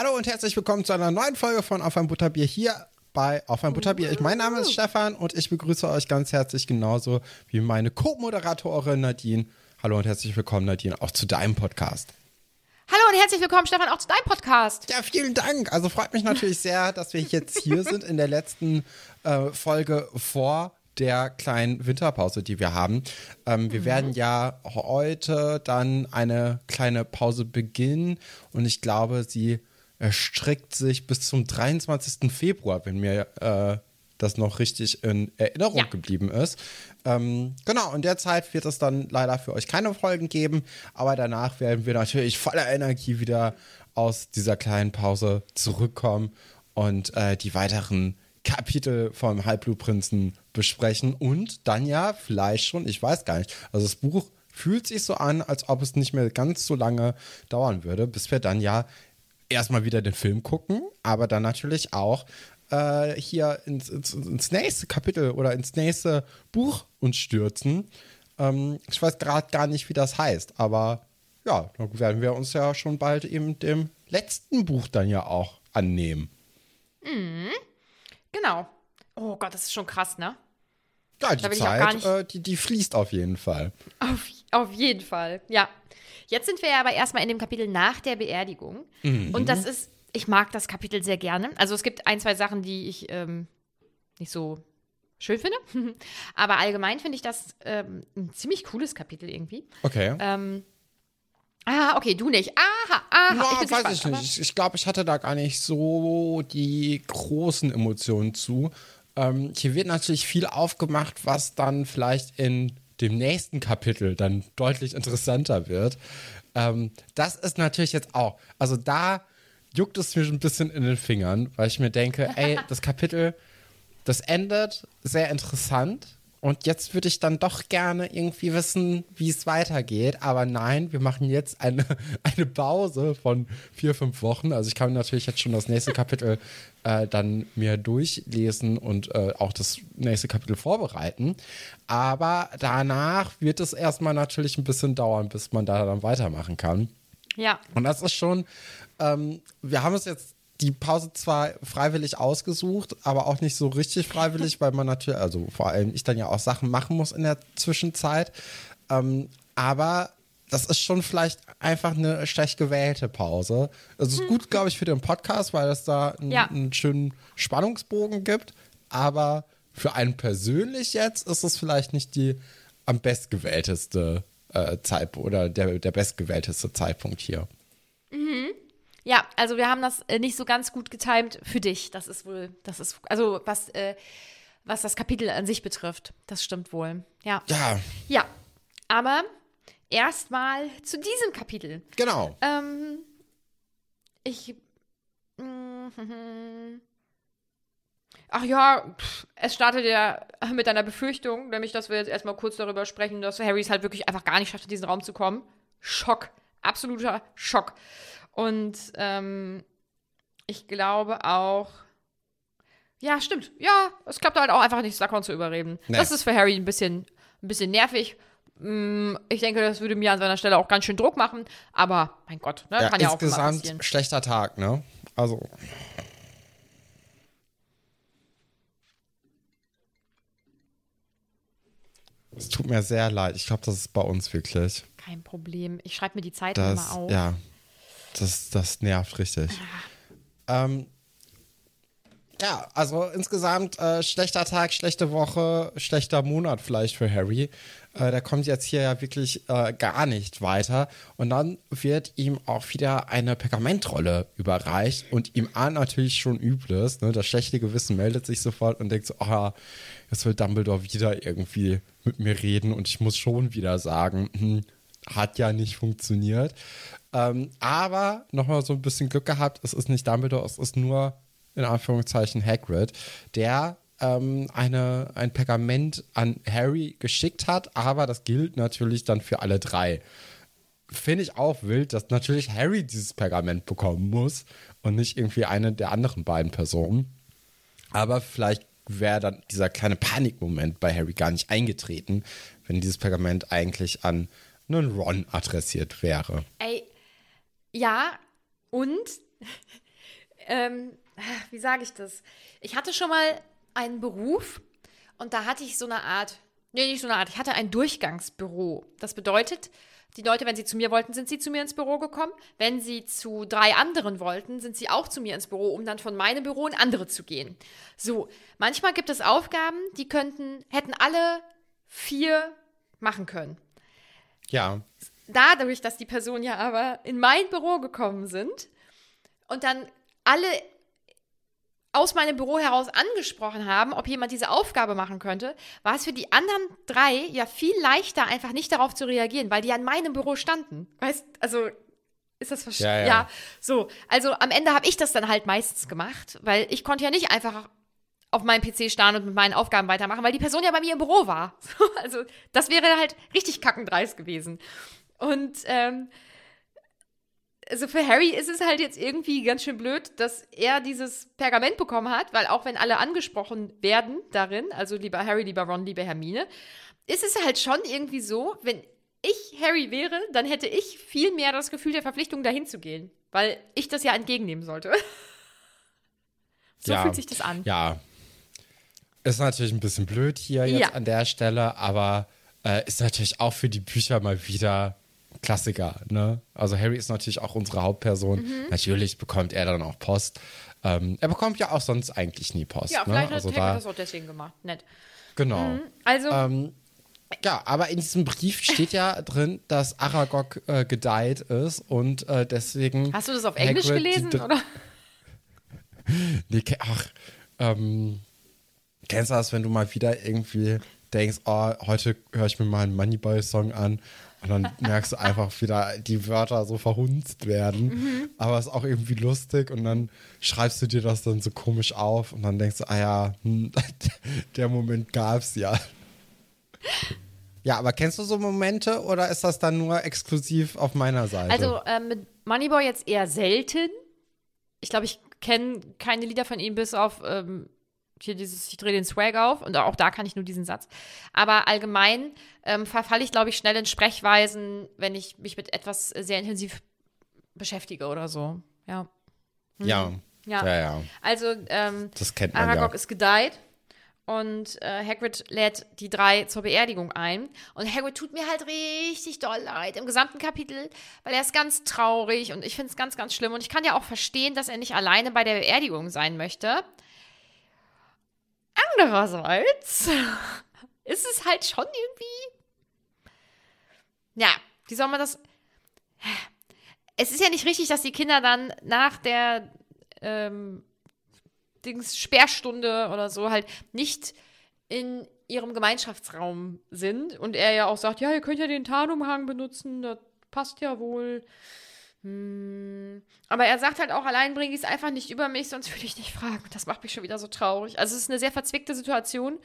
Hallo und herzlich willkommen zu einer neuen Folge von Auf ein Butterbier hier bei Auf ein Butterbier. Ich, mein Name ist Stefan und ich begrüße euch ganz herzlich genauso wie meine Co-Moderatorin Nadine. Hallo und herzlich willkommen Nadine, auch zu deinem Podcast. Hallo und herzlich willkommen, Stefan, auch zu deinem Podcast. Ja, vielen Dank. Also freut mich natürlich sehr, dass wir jetzt hier sind in der letzten äh, Folge vor der kleinen Winterpause, die wir haben. Ähm, wir werden ja heute dann eine kleine Pause beginnen und ich glaube, sie erstreckt sich bis zum 23. Februar, wenn mir äh, das noch richtig in Erinnerung Ja. geblieben ist. Ähm, genau, in der Zeit wird es dann leider für euch keine Folgen geben, aber danach werden wir natürlich voller Energie wieder aus dieser kleinen Pause zurückkommen und äh, die weiteren Kapitel vom Halbblutprinzen besprechen und dann ja vielleicht schon, ich weiß gar nicht, also das Buch fühlt sich so an, als ob es nicht mehr ganz so lange dauern würde, bis wir dann ja erstmal wieder den Film gucken, aber dann natürlich auch äh, hier ins, ins, ins nächste Kapitel oder ins nächste Buch uns stürzen. Ähm, ich weiß gerade gar nicht, wie das heißt, aber ja, dann werden wir uns ja schon bald eben dem letzten Buch dann ja auch annehmen. Genau. Oh Gott, das ist schon krass, ne? Ja, die Zeit, äh, die, die fließt auf jeden Fall. Auf, auf jeden Fall. Ja. Jetzt sind wir ja aber erstmal in dem Kapitel nach der Beerdigung. Und das ist, ich mag das Kapitel sehr gerne. Also es gibt ein, zwei Sachen, die ich ähm, nicht so schön finde. aber allgemein finde ich das ähm, ein ziemlich cooles Kapitel irgendwie. Okay. Ähm, ah, okay, du nicht. Aha, aha. Ja, ich weiß gespannt, ich nicht. Ich, ich glaube, ich hatte da gar nicht so die großen Emotionen zu. Ähm, hier wird natürlich viel aufgemacht, was dann vielleicht in dem nächsten Kapitel dann deutlich interessanter wird. Ähm, das ist natürlich jetzt auch, also da juckt es mir ein bisschen in den Fingern, weil ich mir denke, ey, das Kapitel, das endet sehr interessant. Und jetzt würde ich dann doch gerne irgendwie wissen, wie es weitergeht. Aber nein, wir machen jetzt eine, eine Pause von vier, fünf Wochen. Also ich kann natürlich jetzt schon das nächste Kapitel äh, dann mir durchlesen und äh, auch das nächste Kapitel vorbereiten. Aber danach wird es erstmal natürlich ein bisschen dauern, bis man da dann weitermachen kann. Ja. Und das ist schon, ähm, wir haben es jetzt die Pause zwar freiwillig ausgesucht, aber auch nicht so richtig freiwillig, weil man natürlich, also vor allem ich dann ja auch Sachen machen muss in der Zwischenzeit. Ähm, aber das ist schon vielleicht einfach eine schlecht gewählte Pause. Also es ist gut, glaube ich, für den Podcast, weil es da einen, Ja. einen schönen Spannungsbogen gibt. Aber für einen persönlich jetzt ist es vielleicht nicht die am bestgewählteste äh, Zeitpunkt oder der, der bestgewählteste Zeitpunkt hier. Ja, also wir haben das äh, nicht so ganz gut getimt für dich. Das ist wohl, das ist, also was, äh, was das Kapitel an sich betrifft. Das stimmt wohl. Ja. Ja, Ja. Aber erstmal zu diesem Kapitel. genau. Ähm, ich. mm, Ach ja, es startet ja mit einer Befürchtung, nämlich, dass wir jetzt erstmal kurz darüber sprechen, dass Harry es halt wirklich einfach gar nicht schafft, in diesen Raum zu kommen. Schock. Absoluter Schock. Und ähm, ich glaube auch. Ja, stimmt. Ja, es klappt halt auch einfach nicht, Slughorn zu überreden. Nee. Das ist für Harry ein bisschen, ein bisschen nervig. Mm, Ich denke, das würde mir an seiner Stelle auch ganz schön Druck machen. Aber mein Gott, ne? Ja, kann ja auch insgesamt passieren. schlechter Tag, ne? Also. Es tut mir sehr leid. Ich glaube, das ist bei uns wirklich. Kein Problem. Ich schreibe mir die Zeit Das, mal auf. ja, das, das nervt richtig. Ähm, ja, also insgesamt äh, schlechter Tag, schlechte Woche, schlechter Monat vielleicht für Harry. Äh, der kommt jetzt hier ja wirklich äh, gar nicht weiter. Und dann wird ihm auch wieder eine Pergamentrolle überreicht und ihm ahnt natürlich schon Übles. Ne? Das schlechte Gewissen meldet sich sofort und denkt so, ah, jetzt will Dumbledore wieder irgendwie mit mir reden und ich muss schon wieder sagen, hm, hat ja nicht funktioniert. Ähm, aber nochmal so ein bisschen Glück gehabt, es ist nicht Dumbledore, es ist nur in Anführungszeichen Hagrid, der ähm, eine, ein Pergament an Harry geschickt hat, aber das gilt natürlich dann für alle drei. Finde ich auch wild, dass natürlich Harry dieses Pergament bekommen muss und nicht irgendwie eine der anderen beiden Personen. Aber vielleicht wäre dann dieser kleine Panikmoment bei Harry gar nicht eingetreten, wenn dieses Pergament eigentlich an einen Ron adressiert wäre. Ey, ja, und, ähm, wie sage ich das? Ich hatte schon mal einen Beruf und da hatte ich so eine Art, nee, nicht so eine Art, ich hatte ein Durchgangsbüro. Das bedeutet, die Leute, wenn sie zu mir wollten, sind sie zu mir ins Büro gekommen. Wenn sie zu drei anderen wollten, sind sie auch zu mir ins Büro, um dann von meinem Büro in andere zu gehen. So, manchmal gibt es Aufgaben, die könnten, hätten alle vier machen können. Ja, Dadurch, dass die Personen ja aber in mein Büro gekommen sind und dann alle aus meinem Büro heraus angesprochen haben, ob jemand diese Aufgabe machen könnte, war es für die anderen drei ja viel leichter, einfach nicht darauf zu reagieren, weil die an meinem Büro standen. Weißt, also ist das verstanden? Ja, ja. so. Also am Ende habe ich das dann halt meistens gemacht, weil ich konnte ja nicht einfach auf meinem PC starren und mit meinen Aufgaben weitermachen, weil die Person ja bei mir im Büro war. Also das wäre halt richtig kackendreist gewesen. Und ähm, also für Harry ist es halt jetzt irgendwie ganz schön blöd, dass er dieses Pergament bekommen hat, weil auch wenn alle angesprochen werden darin, also lieber Harry, lieber Ron, lieber Hermine, ist es halt schon irgendwie so, wenn ich Harry wäre, dann hätte ich viel mehr das Gefühl der Verpflichtung, dahin zu gehen, weil ich das ja entgegennehmen sollte. so ja, fühlt sich das an. Ja. Ist natürlich ein bisschen blöd hier jetzt Ja. an der Stelle, aber äh, ist natürlich auch für die Bücher mal wieder Klassiker, ne? Also Harry ist natürlich auch unsere Hauptperson. Mhm. Natürlich bekommt er dann auch Post. Ähm, er bekommt ja auch sonst eigentlich nie Post. Ja, ne? vielleicht also hat da, Harry das auch deswegen gemacht. Nett. Genau. Also, Ähm, ja, aber in diesem Brief steht ja drin, dass Aragog äh, gedeiht ist und äh, deswegen. hast du das auf Englisch Hagrid gelesen, oder? Nee, ach, ähm, kennst du das, wenn du mal wieder irgendwie denkst, oh, heute höre ich mir mal einen Moneyboy-Song an und dann merkst du einfach wieder, die Wörter so verhunzt werden, aber es ist auch irgendwie lustig und dann schreibst du dir das dann so komisch auf und dann denkst du, ah ja, hm, der Moment gab's ja. Ja, aber kennst du so Momente oder ist das dann nur exklusiv auf meiner Seite? Also ähm, mit Moneyboy jetzt eher selten. Ich glaube, ich kenne keine Lieder von ihm, bis auf ähm, hier dieses, ich drehe den Swag auf und auch da kann ich nur diesen Satz. Aber allgemein ähm, verfalle ich, glaube ich, schnell in Sprechweisen, wenn ich mich mit etwas sehr intensiv beschäftige oder so. Ja. ja. Ja. ja, ja, Also, ähm, das kennt man Aragog ja. ist gedeiht und äh, Hagrid lädt die drei zur Beerdigung ein. Und Hagrid tut mir halt richtig doll leid im gesamten Kapitel, weil er ist ganz traurig und ich finde es ganz, ganz schlimm. Und ich kann ja auch verstehen, dass er nicht alleine bei der Beerdigung sein möchte. Andererseits ist es halt schon irgendwie. Ja, wie soll man das. Es ist ja nicht richtig, dass die Kinder dann nach der ähm, Dings Sperrstunde oder so halt nicht in ihrem Gemeinschaftsraum sind und er ja auch sagt, ja, ihr könnt ja den Tarnumhang benutzen, das passt ja wohl. Hm. Aber er sagt halt auch, allein bringe ich es einfach nicht über mich, sonst würde ich nicht fragen. Das macht mich schon wieder so traurig. Also es ist eine sehr verzwickte Situation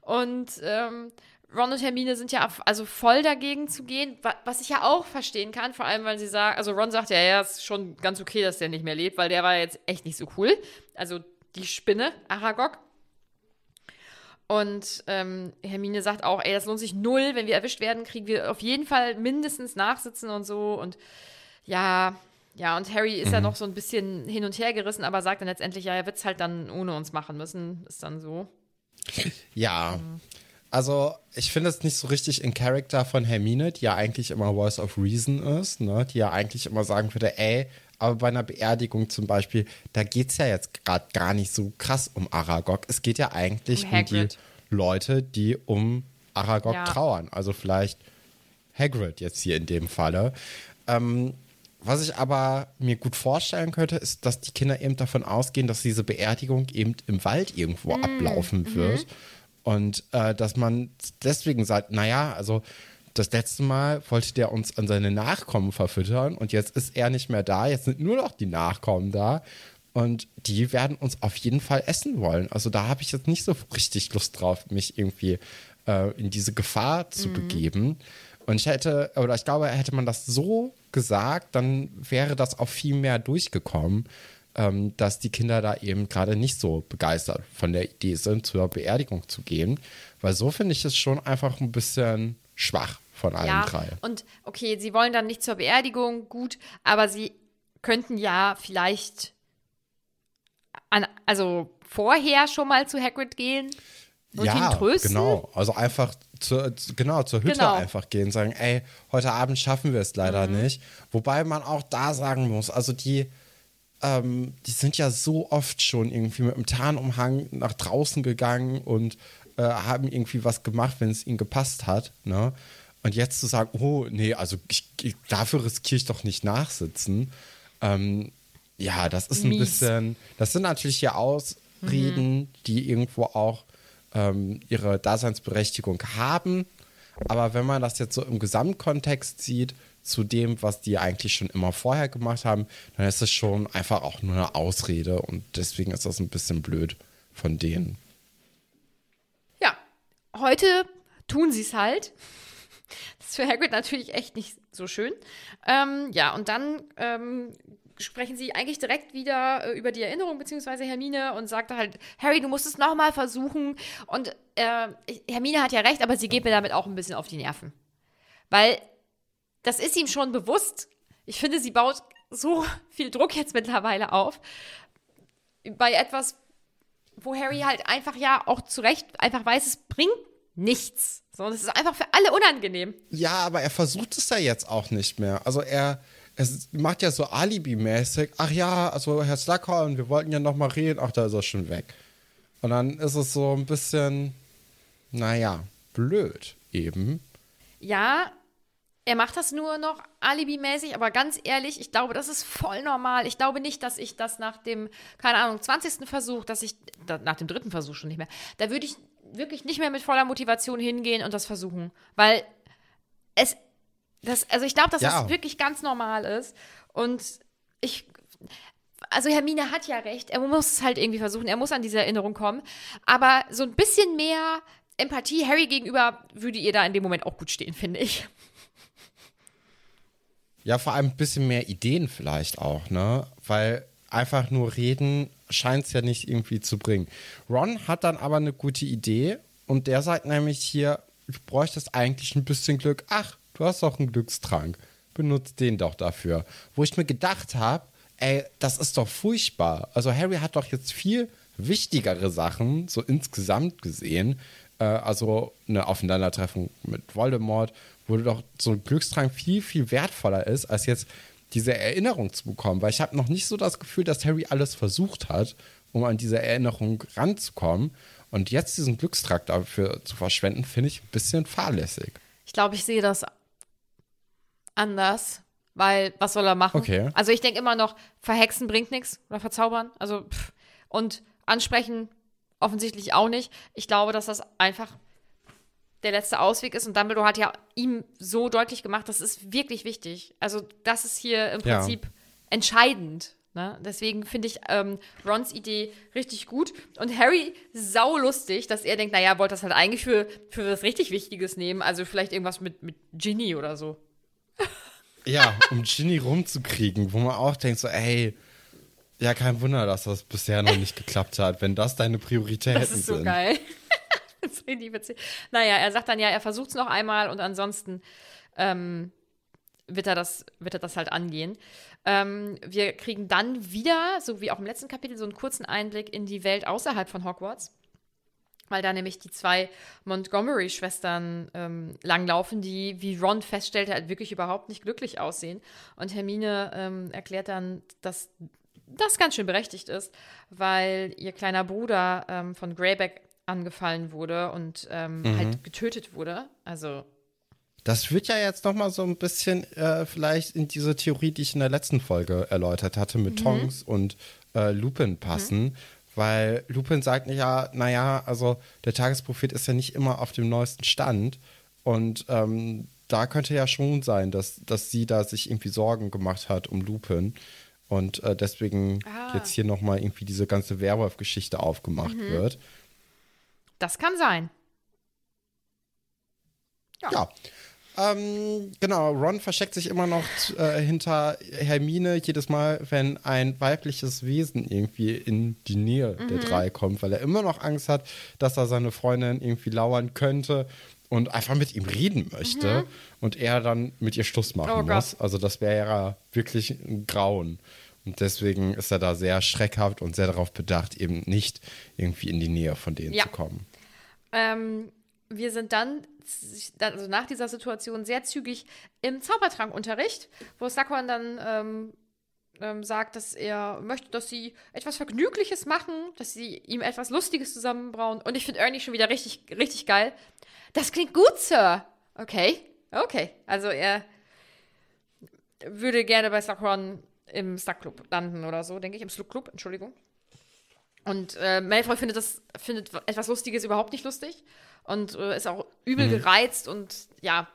und ähm, Ron und Hermine sind ja also voll dagegen zu gehen, wa- was ich ja auch verstehen kann, vor allem, weil sie sagen, also Ron sagt ja, ja, ist schon ganz okay, dass der nicht mehr lebt, weil der war jetzt echt nicht so cool. Also die Spinne, Aragog. Und ähm, Hermine sagt auch, ey, das lohnt sich null. Wenn wir erwischt werden, kriegen wir auf jeden Fall mindestens Nachsitzen und so. Und ja, ja, und Harry ist Mhm. ja noch so ein bisschen hin und her gerissen, aber sagt dann letztendlich, ja, er wird es halt dann ohne uns machen müssen. Ist dann so. Ja. Also, ich finde es nicht so richtig in Character von Hermine, die ja eigentlich immer Voice of Reason ist, ne? Die ja eigentlich immer sagen würde, ey, aber bei einer Beerdigung zum Beispiel, da geht es ja jetzt gerade gar nicht so krass um Aragog. Es geht ja eigentlich Um um, die. Leute, die um Aragog Ja. trauern. Also vielleicht Hagrid jetzt hier in dem Falle. Ähm, was ich aber mir gut vorstellen könnte, ist, dass die Kinder eben davon ausgehen, dass diese Beerdigung eben im Wald irgendwo Mm, ablaufen mhm. wird. Und äh, dass man deswegen sagt, naja, also das letzte Mal wollte der uns an seine Nachkommen verfüttern und jetzt ist er nicht mehr da, jetzt sind nur noch die Nachkommen da und die werden uns auf jeden Fall essen wollen. Also da habe ich jetzt nicht so richtig Lust drauf, mich irgendwie äh, in diese Gefahr zu begeben. Und ich hätte, oder ich glaube, hätte man das so gesagt, dann wäre das auch viel mehr durchgekommen, ähm, dass die Kinder da eben gerade nicht so begeistert von der Idee sind, zur Beerdigung zu gehen. Weil so finde ich es schon einfach ein bisschen schwach von allen ja, drei. und okay, sie wollen dann nicht zur Beerdigung, gut, aber sie könnten ja vielleicht an, also vorher schon mal zu Hagrid gehen und ja, ihn trösten. genau. Also einfach zur, zu- genau, zur Hütte Genau. einfach gehen, sagen, ey, heute Abend schaffen wir es leider Mhm. nicht. Wobei man auch da sagen muss, also die, ähm, die sind ja so oft schon irgendwie mit dem Tarnumhang nach draußen gegangen und äh, haben irgendwie was gemacht, wenn es ihnen gepasst hat. Ne? Und jetzt zu sagen, oh, nee, also ich, ich, dafür riskiere ich doch nicht nachsitzen. Ähm, ja, das ist ein Mies. bisschen, das sind natürlich hier Ausreden, die irgendwo auch ähm, ihre Daseinsberechtigung haben. Aber wenn man das jetzt so im Gesamtkontext sieht, zu dem, was die eigentlich schon immer vorher gemacht haben, dann ist es schon einfach auch nur eine Ausrede und deswegen ist das ein bisschen blöd von denen. Ja, heute tun sie es halt. Das ist für Hagrid natürlich echt nicht so schön. Ähm, ja, und dann ähm, sprechen sie eigentlich direkt wieder äh, über die Erinnerung, beziehungsweise Hermine und sagt halt, Harry, du musst es nochmal versuchen. Und äh, Hermine hat ja recht, aber sie geht mir damit auch ein bisschen auf die Nerven. Weil das ist ihm schon bewusst. Ich finde, sie baut so viel Druck jetzt mittlerweile auf. Bei etwas, wo Harry halt einfach ja auch zu Recht einfach weiß, es bringt nichts. Sondern es ist einfach für alle unangenehm. Ja, aber er versucht es ja jetzt auch nicht mehr. Also er, es macht ja so Alibi-mäßig, ach ja, also Herr Slughorn, wir wollten ja noch mal reden, ach, da ist er schon weg. Und dann ist es so ein bisschen, naja, blöd eben. Ja, er macht das nur noch alibimäßig, aber ganz ehrlich, ich glaube, das ist voll normal. Ich glaube nicht, dass ich das nach dem, keine Ahnung, 20. Versuch, dass ich, da, nach dem dritten Versuch schon nicht mehr, da würde ich wirklich nicht mehr mit voller Motivation hingehen und das versuchen. Weil es, das, also ich glaube, dass Ja. das wirklich ganz normal ist. Und ich, also Hermine hat ja recht, er muss es halt irgendwie versuchen, er muss an diese Erinnerung kommen. Aber so ein bisschen mehr Empathie Harry gegenüber würde ihr da in dem Moment auch gut stehen, finde ich. Ja, vor allem ein bisschen mehr Ideen vielleicht auch, ne? Weil einfach nur reden scheint es ja nicht irgendwie zu bringen. Ron hat dann aber eine gute Idee und der sagt nämlich hier, du bräuchtest eigentlich ein bisschen Glück. Ach, du hast doch einen Glückstrank. Benutzt den doch dafür. Wo ich mir gedacht habe, ey, das ist doch furchtbar. Also Harry hat doch jetzt viel wichtigere Sachen, so insgesamt gesehen. Äh, also eine Aufeinandertreffung mit Voldemort, wo doch so ein Glückstrank viel, viel wertvoller ist, als jetzt diese Erinnerung zu bekommen. Weil ich habe noch nicht so das Gefühl, dass Harry alles versucht hat, um an diese Erinnerung ranzukommen. Und jetzt diesen Glückstrank dafür zu verschwenden, finde ich ein bisschen fahrlässig. Ich glaube, ich sehe das anders, weil was soll er machen? Okay. Also ich denke immer noch, verhexen bringt nichts oder verzaubern. Also pff. und ansprechen offensichtlich auch nicht. Ich glaube, dass das einfach der letzte Ausweg ist und Dumbledore hat ja ihm so deutlich gemacht, das ist wirklich wichtig. Also das ist hier im Ja. Prinzip entscheidend. Ne? Deswegen finde ich ähm, Rons Idee richtig gut. Und Harry saulustig, dass er denkt, naja, wollte das halt eigentlich für, für was richtig Wichtiges nehmen. Also vielleicht irgendwas mit, mit Ginny oder so. Ja, um Ginny rumzukriegen, wo man auch denkt, so, ey, ja, kein Wunder, dass das bisher noch nicht geklappt hat, wenn das deine Prioritäten Das ist so sind. geil. das witzig. Naja, er sagt dann ja, er versucht es noch einmal und ansonsten ähm, wird, er das, wird er das halt angehen. Ähm, wir kriegen dann wieder, so wie auch im letzten Kapitel, so einen kurzen Einblick in die Welt außerhalb von Hogwarts. Weil da nämlich die zwei Montgomery-Schwestern ähm, langlaufen, die, wie Ron feststellte, halt wirklich überhaupt nicht glücklich aussehen. Und Hermine ähm, erklärt dann, dass das ganz schön berechtigt ist, weil ihr kleiner Bruder ähm, von Greyback angefallen wurde und ähm, Mhm. halt getötet wurde. Also, Das wird ja jetzt noch mal so ein bisschen äh, vielleicht in diese Theorie, die ich in der letzten Folge erläutert hatte, mit Tongs und äh, Lupin passen. Weil Lupin sagt ja, naja, also der Tagesprophet ist ja nicht immer auf dem neuesten Stand. Und ähm, da könnte ja schon sein, dass, dass sie da sich irgendwie Sorgen gemacht hat um Lupin. Und äh, deswegen Ah. jetzt hier noch mal irgendwie diese ganze Werwolf-Geschichte aufgemacht wird. das kann sein. Ja. Ähm, genau, Ron versteckt sich immer noch äh, hinter Hermine jedes Mal, wenn ein weibliches Wesen irgendwie in die Nähe der drei kommt, weil er immer noch Angst hat, dass er seine Freundin irgendwie lauern könnte und einfach mit ihm reden möchte und er dann mit ihr Schluss machen Oh Gott. muss. Also das wäre ja wirklich ein Grauen. Und deswegen ist er da sehr schreckhaft und sehr darauf bedacht, eben nicht irgendwie in die Nähe von denen Ja. zu kommen. Ähm, wir sind dann, also nach dieser Situation, sehr zügig im Zaubertrankunterricht, wo Sakuan dann ähm, ähm, sagt, dass er möchte, dass sie etwas Vergnügliches machen, dass sie ihm etwas Lustiges zusammenbrauen. Und ich finde Ernie schon wieder richtig, richtig geil. Das klingt gut, Sir. Okay, okay. Also er würde gerne bei Sakuan im Stuck-Club landen oder so, denke ich. Im Slug-Club, Entschuldigung. Und äh, Malfoy findet das findet etwas Lustiges überhaupt nicht lustig und äh, ist auch übel gereizt und ja,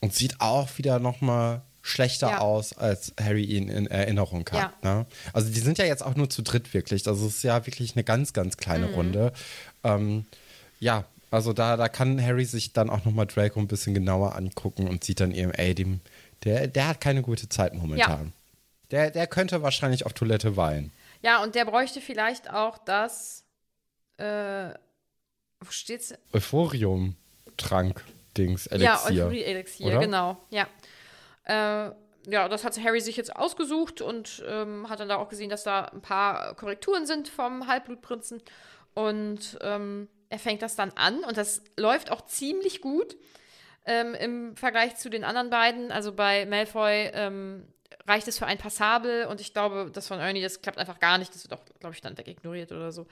Und sieht auch wieder noch mal schlechter Ja. aus, als Harry ihn in Erinnerung hat. Ne? Also die sind ja jetzt auch nur zu dritt wirklich. Also es ist ja wirklich eine ganz, ganz kleine Mhm. Runde. Ähm, ja, also da, da kann Harry sich dann auch noch mal Draco ein bisschen genauer angucken und sieht dann eben, ey, dem, der, der hat keine gute Zeit momentan. Der, der könnte wahrscheinlich auf Toilette weinen. ja und der bräuchte vielleicht auch das äh, wo steht's? Euphorium-Trank-Dings, Ja, Elixier. Euphorie-Elixier, oder? genau, ja. Äh, ja, das hat Harry sich jetzt ausgesucht und ähm, hat dann da auch gesehen, dass da ein paar Korrekturen sind vom Halbblutprinzen. Und ähm, er fängt das dann an und das läuft auch ziemlich gut ähm, im Vergleich zu den anderen beiden. Also bei Malfoy ähm, reicht es für ein Passabel und ich glaube, das von Ernie, das klappt einfach gar nicht. Das wird auch, glaube ich, dann wegignoriert oder so.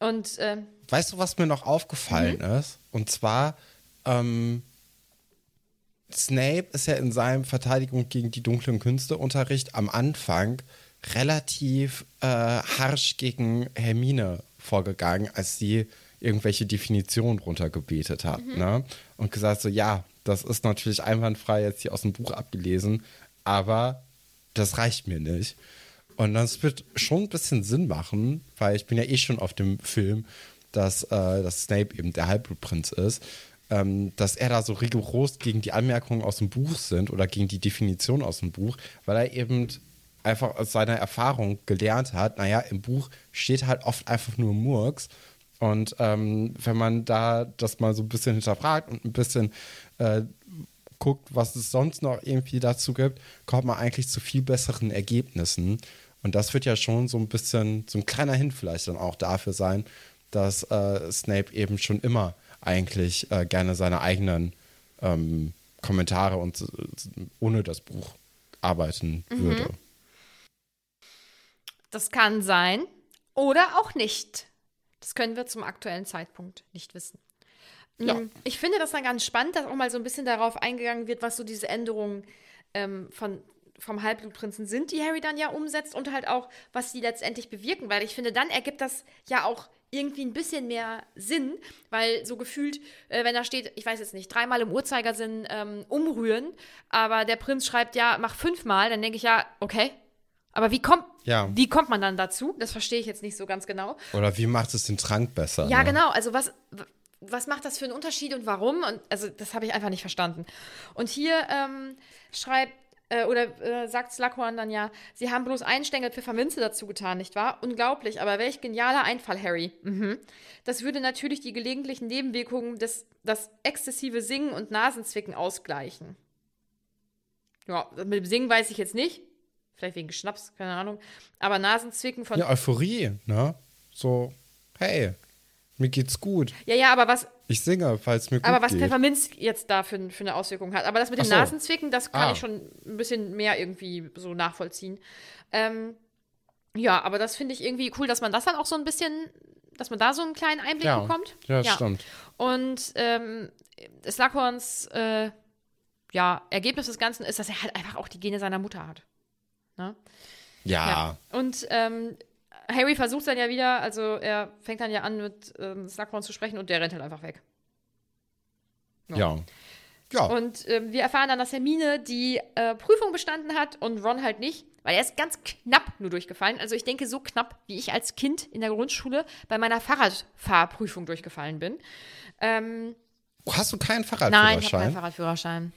Und ähm, Weißt du, was mir noch aufgefallen Mhm. ist? Und zwar, ähm, Snape ist ja in seinem Verteidigung gegen die dunklen Künste Unterricht am Anfang relativ äh, harsch gegen Hermine vorgegangen, als sie irgendwelche Definitionen runtergebetet hat. Mhm. Ne? Und gesagt so, ja, das ist natürlich einwandfrei jetzt hier aus dem Buch abgelesen, aber das reicht mir nicht. Und das wird schon ein bisschen Sinn machen, weil ich bin ja eh schon auf dem Film, dass, äh, dass Snape eben der Halbblutprinz ist, ähm, dass er da so rigoros gegen die Anmerkungen aus dem Buch sind oder gegen die Definition aus dem Buch, weil er eben einfach aus seiner Erfahrung gelernt hat, naja, im Buch steht halt oft einfach nur Murks. Und ähm, wenn man da das mal so ein bisschen hinterfragt und ein bisschen äh, guckt, was es sonst noch irgendwie dazu gibt, kommt man eigentlich zu viel besseren Ergebnissen. Und das wird ja schon so ein bisschen, so ein kleiner Hin vielleicht dann auch dafür sein, dass äh, Snape eben schon immer eigentlich äh, gerne seine eigenen ähm, Kommentare und ohne das Buch arbeiten würde. Das kann sein oder auch nicht. Das können wir zum aktuellen Zeitpunkt nicht wissen. Ja. Mm, Ich finde das dann ganz spannend, dass auch mal so ein bisschen darauf eingegangen wird, was so diese Änderungen ähm, von, vom Halbblutprinzen sind, die Harry dann ja umsetzt und halt auch, was sie letztendlich bewirken, weil ich finde, dann ergibt das ja auch irgendwie ein bisschen mehr Sinn, weil so gefühlt, äh, wenn da steht, ich weiß jetzt nicht, dreimal im Uhrzeigersinn ähm, umrühren, aber der Prinz schreibt ja, mach fünfmal, dann denke ich ja, okay, aber wie kommt, Ja. wie kommt man dann dazu? Das verstehe ich jetzt nicht so ganz genau. Oder wie macht es den Trank besser? Ja, ne? genau. Also was, was macht das für einen Unterschied und warum? Und also das habe ich einfach nicht verstanden. Und hier ähm, schreibt äh, oder äh, sagt Slughorn dann ja, sie haben bloß einen Stängel Pfefferminze dazu getan, nicht wahr? Unglaublich, aber welch genialer Einfall, Harry. Mhm. Das würde natürlich die gelegentlichen Nebenwirkungen des das exzessive Singen und Nasenzwicken ausgleichen. Ja, mit dem Singen weiß ich jetzt nicht. Vielleicht wegen Schnaps, keine Ahnung. Aber Nasenzwicken von. Ja, Euphorie, ne? So, hey, mir geht's gut. Ja, ja, aber was, Ich singe, falls mir gut aber was geht. Pfefferminz jetzt da für, für eine Auswirkung hat. Aber das mit dem so. Nasenzwicken, das kann Ah. ich schon ein bisschen mehr irgendwie so nachvollziehen. Ähm, ja, aber das finde ich irgendwie cool, dass man das dann auch so ein bisschen, dass man da so einen kleinen Einblick Ja, bekommt. ja, stimmt. Und ähm, Slughorns äh, ja, Ergebnis des Ganzen ist, dass er halt einfach auch die Gene seiner Mutter hat. Ne? Ja, Und ähm, Harry versucht dann ja wieder, also er fängt dann ja an mit ähm, Slughorn zu sprechen und der rennt halt einfach weg. ja. Ja, Und ähm, wir erfahren dann, dass Hermine die äh, Prüfung bestanden hat und Ron halt nicht, weil er ist ganz knapp nur durchgefallen. Also ich denke so knapp, wie ich als Kind in der Grundschule bei meiner Fahrradfahrprüfung durchgefallen bin. Ähm, hast du keinen nein, ich habe Fahrradführerschein? keinen Fahrradführerschein.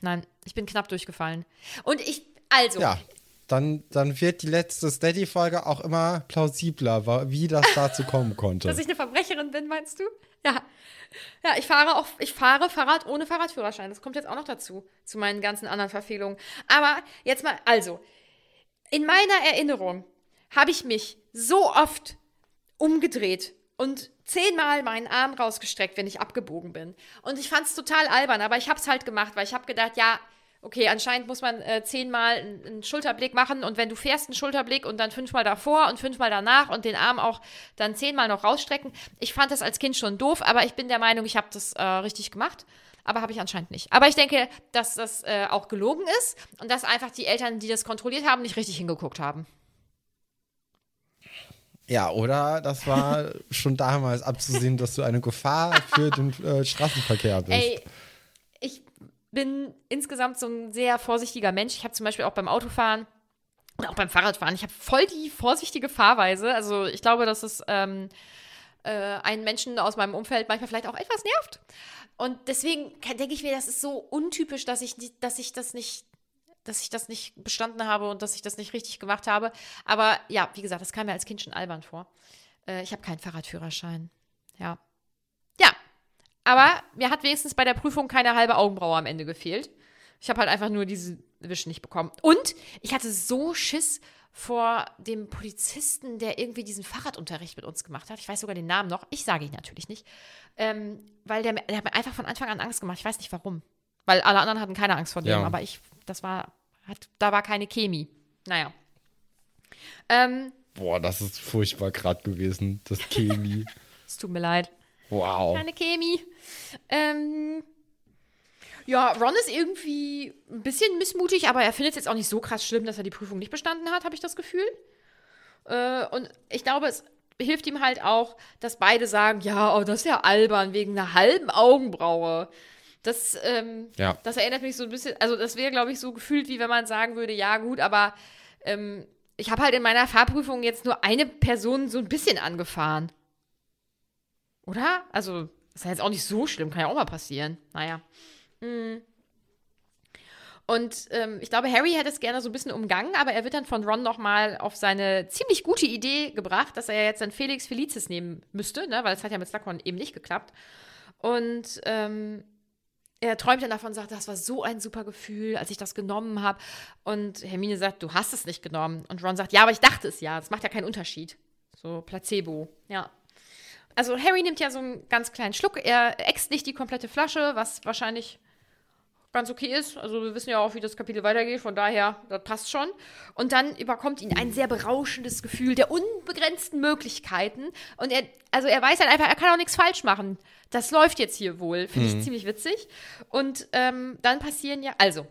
Nein, ich bin knapp durchgefallen. Und ich, also, Ja, dann, dann wird die letzte Steady-Folge auch immer plausibler, wie das dazu kommen konnte. dass ich eine Verbrecherin bin, meinst du? Ja. Ja, ich fahre auch, ich fahre Fahrrad ohne Fahrradführerschein. Das kommt jetzt auch noch dazu, zu meinen ganzen anderen Verfehlungen. Aber jetzt mal, also, in meiner Erinnerung habe ich mich so oft umgedreht und zehnmal meinen Arm rausgestreckt, wenn ich abgebogen bin. Und ich fand es total albern, aber ich habe es halt gemacht, weil ich habe gedacht, ja, okay, anscheinend muss man äh, zehnmal einen, Schulterblick machen und wenn du fährst einen Schulterblick und dann fünfmal davor und fünfmal danach und den Arm auch dann zehnmal noch rausstrecken. Ich fand das als Kind schon doof, aber ich bin der Meinung, ich habe das äh, richtig gemacht. Aber habe ich anscheinend nicht. Aber ich denke, dass das äh, auch gelogen ist und dass einfach die Eltern, die das kontrolliert haben, nicht richtig hingeguckt haben. Ja, oder das war schon damals abzusehen, dass du eine Gefahr für den äh, Straßenverkehr bist. Ey, bin insgesamt so ein sehr vorsichtiger Mensch. Ich habe zum Beispiel auch beim Autofahren und auch beim Fahrradfahren, ich habe voll die vorsichtige Fahrweise. Also ich glaube, dass es ähm, äh, einen Menschen aus meinem Umfeld manchmal vielleicht auch etwas nervt. Und deswegen denke ich mir, das ist so untypisch, dass ich, dass ich das nicht dass ich das nicht bestanden habe und dass ich das nicht richtig gemacht habe. Aber ja, wie gesagt, das kam mir als Kind schon albern vor. Äh, ich habe keinen Fahrradführerschein. Ja. Ja, aber mir hat wenigstens bei der Prüfung keine halbe Augenbraue am Ende gefehlt. Ich habe halt einfach nur diese Wisch nicht bekommen. Und ich hatte so Schiss vor dem Polizisten, der irgendwie diesen Fahrradunterricht mit uns gemacht hat. Ich weiß sogar den Namen noch. Ich sage ihn natürlich nicht. Ähm, weil der, der hat mir einfach von Anfang an Angst gemacht. Ich weiß nicht warum. Weil alle anderen hatten keine Angst vor dem, Ja. aber ich, das war, hat, da war keine Chemie. Naja. Ähm, Boah, das ist furchtbar gerade gewesen, das Chemie. es tut mir leid. Wow. Keine Chemie. Ähm, ja, Ron ist irgendwie ein bisschen missmutig, aber er findet es jetzt auch nicht so krass schlimm, dass er die Prüfung nicht bestanden hat, habe ich das Gefühl. Äh, und ich glaube, es hilft ihm halt auch, dass beide sagen, ja, oh, das ist ja albern, wegen einer halben Augenbraue. Das, ähm, Ja. das erinnert mich so ein bisschen, also das wäre, glaube ich, so gefühlt, wie wenn man sagen würde, ja gut, aber ähm, ich habe halt in meiner Fahrprüfung jetzt nur eine Person so ein bisschen angefahren. Oder? Also, das ist ja jetzt auch nicht so schlimm, kann ja auch mal passieren. Naja. Mm. Und ähm, ich glaube, Harry hätte es gerne so ein bisschen umgangen, aber er wird dann von Ron nochmal auf seine ziemlich gute Idee gebracht, dass er jetzt dann Felix Felicis nehmen müsste, ne? weil es hat ja mit Slughorn eben nicht geklappt. Und ähm, er träumt dann davon und sagt, das war so ein super Gefühl, als ich das genommen habe. Und Hermine sagt, du hast es nicht genommen. Und Ron sagt, ja, aber ich dachte es ja. Das macht ja keinen Unterschied. So Placebo, ja. Also Harry nimmt ja so einen ganz kleinen Schluck. Er äxt nicht die komplette Flasche, was wahrscheinlich ganz okay ist. Also wir wissen ja auch, wie das Kapitel weitergeht. Von daher, das passt schon. Und dann überkommt ihn ein sehr berauschendes Gefühl der unbegrenzten Möglichkeiten. Und er, also er weiß halt einfach, er kann auch nichts falsch machen. Das läuft jetzt hier wohl. Finde ich ziemlich witzig. Und ähm, dann passieren ja, also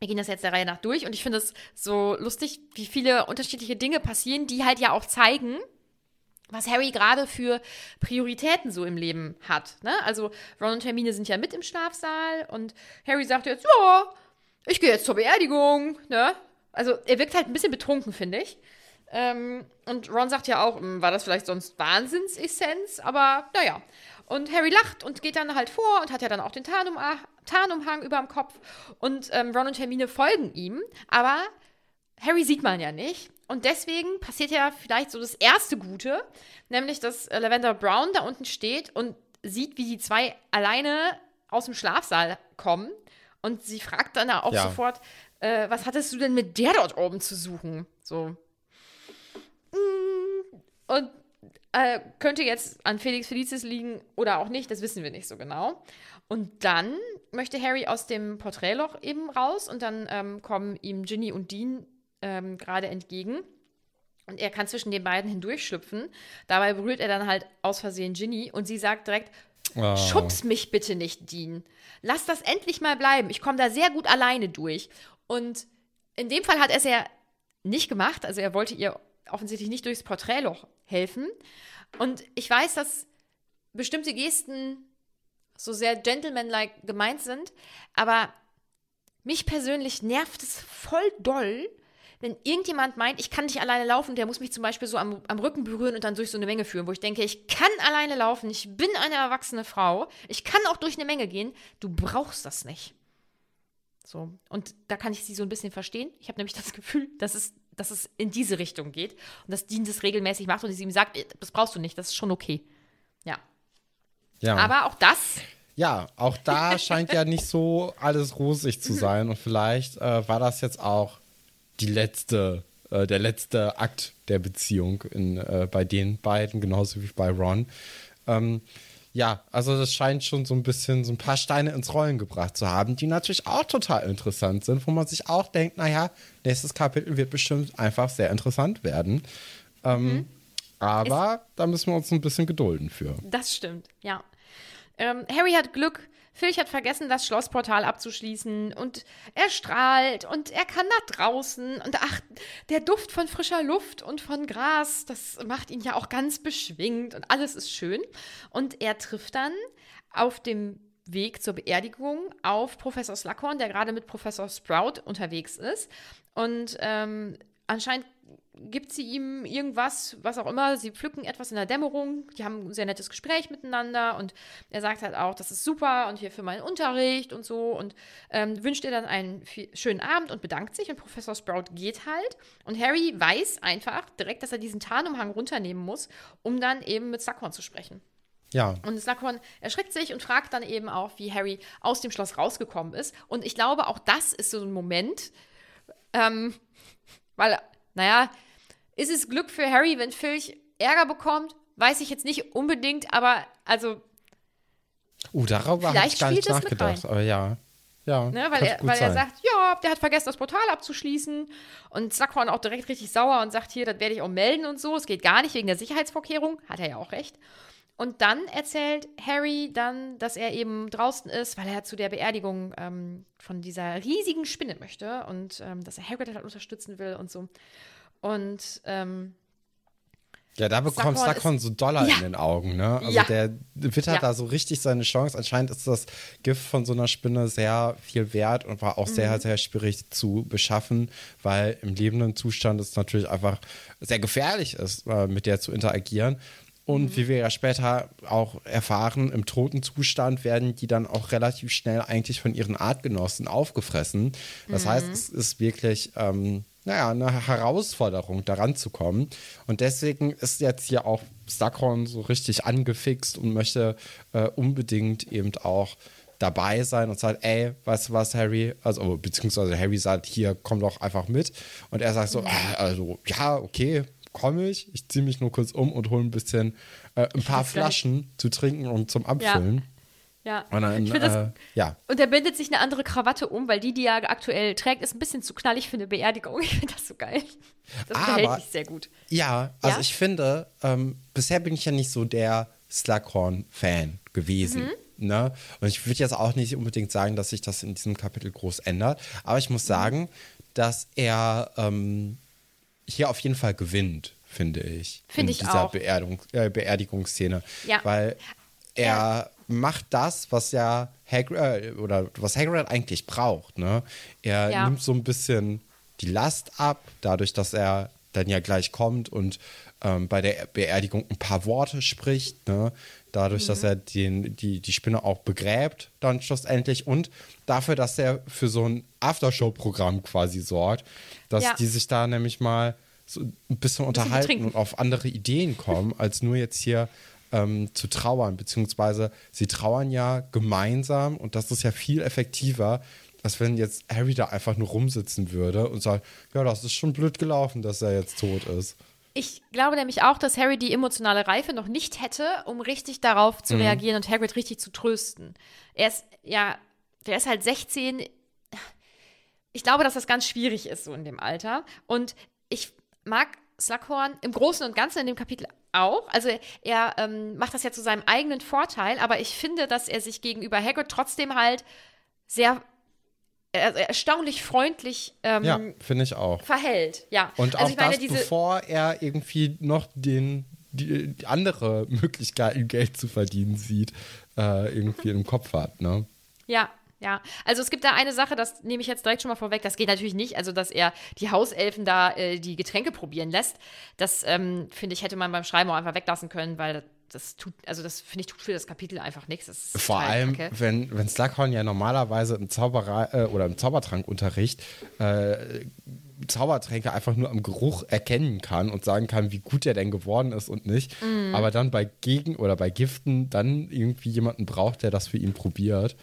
wir gehen das jetzt der Reihe nach durch und ich finde es so lustig, wie viele unterschiedliche Dinge passieren, die halt ja auch zeigen, was Harry gerade für Prioritäten so im Leben hat. Ne? Also Ron und Hermine sind ja mit im Schlafsaal und Harry sagt jetzt, ja, ich gehe jetzt zur Beerdigung. Ne? Also er wirkt halt ein bisschen betrunken, finde ich. Ähm, und Ron sagt ja auch, "Hm, war das vielleicht sonst Wahnsinnsessenz? Aber naja. Und Harry lacht und geht dann halt vor und hat ja dann auch den Tarnum Tarnumhang über dem Kopf. Und ähm, Ron und Hermine folgen ihm. Aber Harry sieht man ja nicht. Und deswegen passiert ja vielleicht so das erste Gute, nämlich dass äh, Lavender Brown da unten steht und sieht, wie die zwei alleine aus dem Schlafsaal kommen. Und sie fragt dann auch Ja. sofort, äh, was hattest du denn mit der dort oben zu suchen? So. Mm, Und äh, könnte jetzt an Felix Felicis liegen oder auch nicht, das wissen wir nicht so genau. Und dann möchte Harry aus dem Porträtloch eben raus und dann ähm, kommen ihm Ginny und Dean ähm, gerade entgegen. Und er kann zwischen den beiden hindurchschlüpfen. Dabei berührt er dann halt aus Versehen Ginny und sie sagt direkt, Oh. schubs mich bitte nicht, Dean. Lass das endlich mal bleiben. Ich komme da sehr gut alleine durch. Und in dem Fall hat er es ja nicht gemacht. Also er wollte ihr offensichtlich nicht durchs Porträtloch helfen. Und ich weiß, dass bestimmte Gesten so sehr gentlemanlike gemeint sind, aber mich persönlich nervt es voll doll, wenn irgendjemand meint, ich kann nicht alleine laufen, der muss mich zum Beispiel so am, am Rücken berühren und dann durch so eine Menge führen, wo ich denke, ich kann alleine laufen, ich bin eine erwachsene Frau, ich kann auch durch eine Menge gehen, du brauchst das nicht. So, und da kann ich sie so ein bisschen verstehen. Ich habe nämlich das Gefühl, dass es, dass es in diese Richtung geht und dass Dean das regelmäßig macht und sie ihm sagt, das brauchst du nicht, das ist schon okay. Ja. Ja. Aber auch das Ja, auch da scheint ja nicht so alles rosig zu sein. Und vielleicht äh, war das jetzt auch die letzte, äh, der letzte Akt der Beziehung in, äh, bei den beiden, genauso wie bei Ron. Ähm, ja, also das scheint schon so ein bisschen so ein paar Steine ins Rollen gebracht zu haben, die natürlich auch total interessant sind, wo man sich auch denkt, naja, nächstes Kapitel wird bestimmt einfach sehr interessant werden. Ähm, aber da müssen wir uns ein bisschen gedulden für. Das stimmt, ja. Ähm, Harry hat Glück. Filch hat vergessen, das Schlossportal abzuschließen und er strahlt und er kann nach draußen und ach, der Duft von frischer Luft und von Gras, das macht ihn ja auch ganz beschwingt und alles ist schön. Und er trifft dann auf dem Weg zur Beerdigung auf Professor Slughorn, der gerade mit Professor Sprout unterwegs ist. Und ähm, anscheinend gibt sie ihm irgendwas, was auch immer. Sie pflücken etwas in der Dämmerung. Die haben ein sehr nettes Gespräch miteinander und er sagt halt auch, das ist super und hier für meinen Unterricht und so und ähm, wünscht ihr dann einen schönen Abend und bedankt sich und Professor Sprout geht halt und Harry weiß einfach direkt, dass er diesen Tarnumhang runternehmen muss, um dann eben mit Slughorn zu sprechen. Ja, Und Slughorn erschrickt sich und fragt dann eben auch, wie Harry aus dem Schloss rausgekommen ist. Und ich glaube, auch das ist so ein Moment, ähm, weil, naja, ist es Glück für Harry, wenn Filch Ärger bekommt? Weiß ich jetzt nicht unbedingt, aber also, Uh, darüber habe ich gar nicht nachgedacht. Aber ja. Ja. ne, weil, er, weil er sagt, ja, der hat vergessen, das Portal abzuschließen. Und Slughorn auch direkt richtig sauer und sagt, hier, das werde ich auch melden und so. Es geht gar nicht wegen der Sicherheitsvorkehrung. Hat er ja auch recht. Und dann erzählt Harry dann, dass er eben draußen ist, weil er zu der Beerdigung ähm, von dieser riesigen Spinne möchte und ähm, dass er Hagrid halt unterstützen will und so. Und ähm, Ja, da bekommt Slughorn so Dollar Ja. in den Augen, ne? Also Ja. der wittert Ja. da so richtig seine Chance. Anscheinend ist das Gift von so einer Spinne sehr viel wert und war auch sehr, Mhm. sehr schwierig zu beschaffen, weil im lebenden Zustand es natürlich einfach sehr gefährlich ist, äh, mit der zu interagieren. Und Mhm. wie wir ja später auch erfahren, im toten Zustand werden die dann auch relativ schnell eigentlich von ihren Artgenossen aufgefressen. Das heißt, Mhm. es ist wirklich, ähm, naja, eine Herausforderung, daran zu kommen. Und deswegen ist jetzt hier auch Slughorn so richtig angefixt und möchte äh, unbedingt eben auch dabei sein und sagt, ey, weißt du was, Harry? Also, beziehungsweise Harry sagt, hier, komm doch einfach mit. Und er sagt so, ah, also, ja, okay, komme ich. Ich ziehe mich nur kurz um und hole ein bisschen, äh, ein paar. Flaschen zu trinken und zum Abfüllen. ja, Und dann, finde das äh, ja. Und er bindet sich eine andere Krawatte um, weil die, die er aktuell trägt, ist ein bisschen zu knallig für eine Beerdigung. Ich finde das so geil. Das Aber- behält sich sehr gut. Ja, also Ja? ich finde, ähm, bisher bin ich ja nicht so der Slughorn-Fan gewesen. Mhm. Ne? Und ich würde jetzt auch nicht unbedingt sagen, dass sich das in diesem Kapitel groß ändert. Aber ich Mhm. muss sagen, dass er ähm, hier auf jeden Fall gewinnt, finde ich. Finde in ich dieser auch. Beerdigung, äh, Beerdigungsszene. Ja. Weil er macht das, was ja Hagrid, äh, oder was Hagrid eigentlich braucht. Ne? Er Ja. nimmt so ein bisschen die Last ab, dadurch, dass er dann ja gleich kommt und ähm, bei der Beerdigung ein paar Worte spricht, ne? Dadurch, mhm. dass er den, die, die Spinne auch begräbt, dann schlussendlich und dafür, dass er für so ein Aftershow-Programm quasi sorgt, dass ja. die sich da nämlich mal so ein bisschen unterhalten ein und auf andere Ideen kommen, als nur jetzt hier ähm, zu trauern, beziehungsweise sie trauern ja gemeinsam und das ist ja viel effektiver, als wenn jetzt Harry da einfach nur rumsitzen würde und sagt, ja, das ist schon blöd gelaufen, dass er jetzt tot ist. Ich glaube nämlich auch, dass Harry die emotionale Reife noch nicht hätte, um richtig darauf zu mhm. reagieren und Hagrid richtig zu trösten. Er ist ja, der ist halt 16. Ich glaube, dass das ganz schwierig ist so in dem Alter. Und ich mag Slughorn im Großen und Ganzen in dem Kapitel auch. Also er ähm, macht das ja zu seinem eigenen Vorteil, aber ich finde, dass er sich gegenüber Hagrid trotzdem halt sehr erstaunlich freundlich ähm, ja, finde ich auch. verhält. Ja. Und also auch meine, das, bevor er irgendwie noch den, die, die, andere Möglichkeiten, Geld zu verdienen sieht, äh, irgendwie im Kopf hat. Ne? Ja, ja, also es gibt da eine Sache, das nehme ich jetzt direkt schon mal vorweg. Das geht natürlich nicht, also dass er die Hauselfen da äh, die Getränke probieren lässt. Das ähm, finde ich hätte man beim Schreiben auch einfach weglassen können, weil das tut, also das finde ich tut für das Kapitel einfach nichts. Vor allem, kacke. wenn, wenn Slughorn ja normalerweise im Zauberei äh, oder im Zaubertrankunterricht äh, Zaubertränke einfach nur am Geruch erkennen kann und sagen kann, wie gut er denn geworden ist und nicht. Mm. Aber dann bei Gegen- oder bei Giften dann irgendwie jemanden braucht, der das für ihn probiert.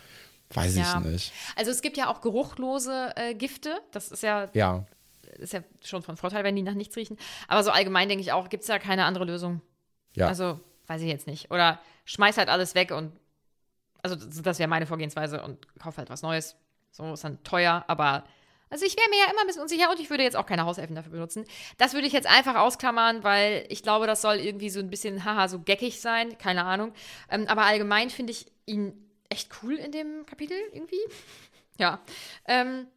Weiß ja. ich nicht. Also es gibt ja auch geruchlose äh, Gifte. Das ist ja, ja. ist ja schon von Vorteil, wenn die nach nichts riechen. Aber so allgemein denke ich auch, gibt es ja keine andere Lösung. Ja. Also weiß ich jetzt nicht. Oder schmeiß halt alles weg und also das wäre meine Vorgehensweise und kauf halt was Neues. So ist dann teuer, aber also ich wäre mir ja immer ein bisschen unsicher und ich würde jetzt auch keine Hauselfen dafür benutzen. Das würde ich jetzt einfach ausklammern, weil ich glaube, das soll irgendwie so ein bisschen, haha, so geckig sein, keine Ahnung. Ähm, aber allgemein finde ich ihn echt cool in dem Kapitel irgendwie. Ja. Ähm,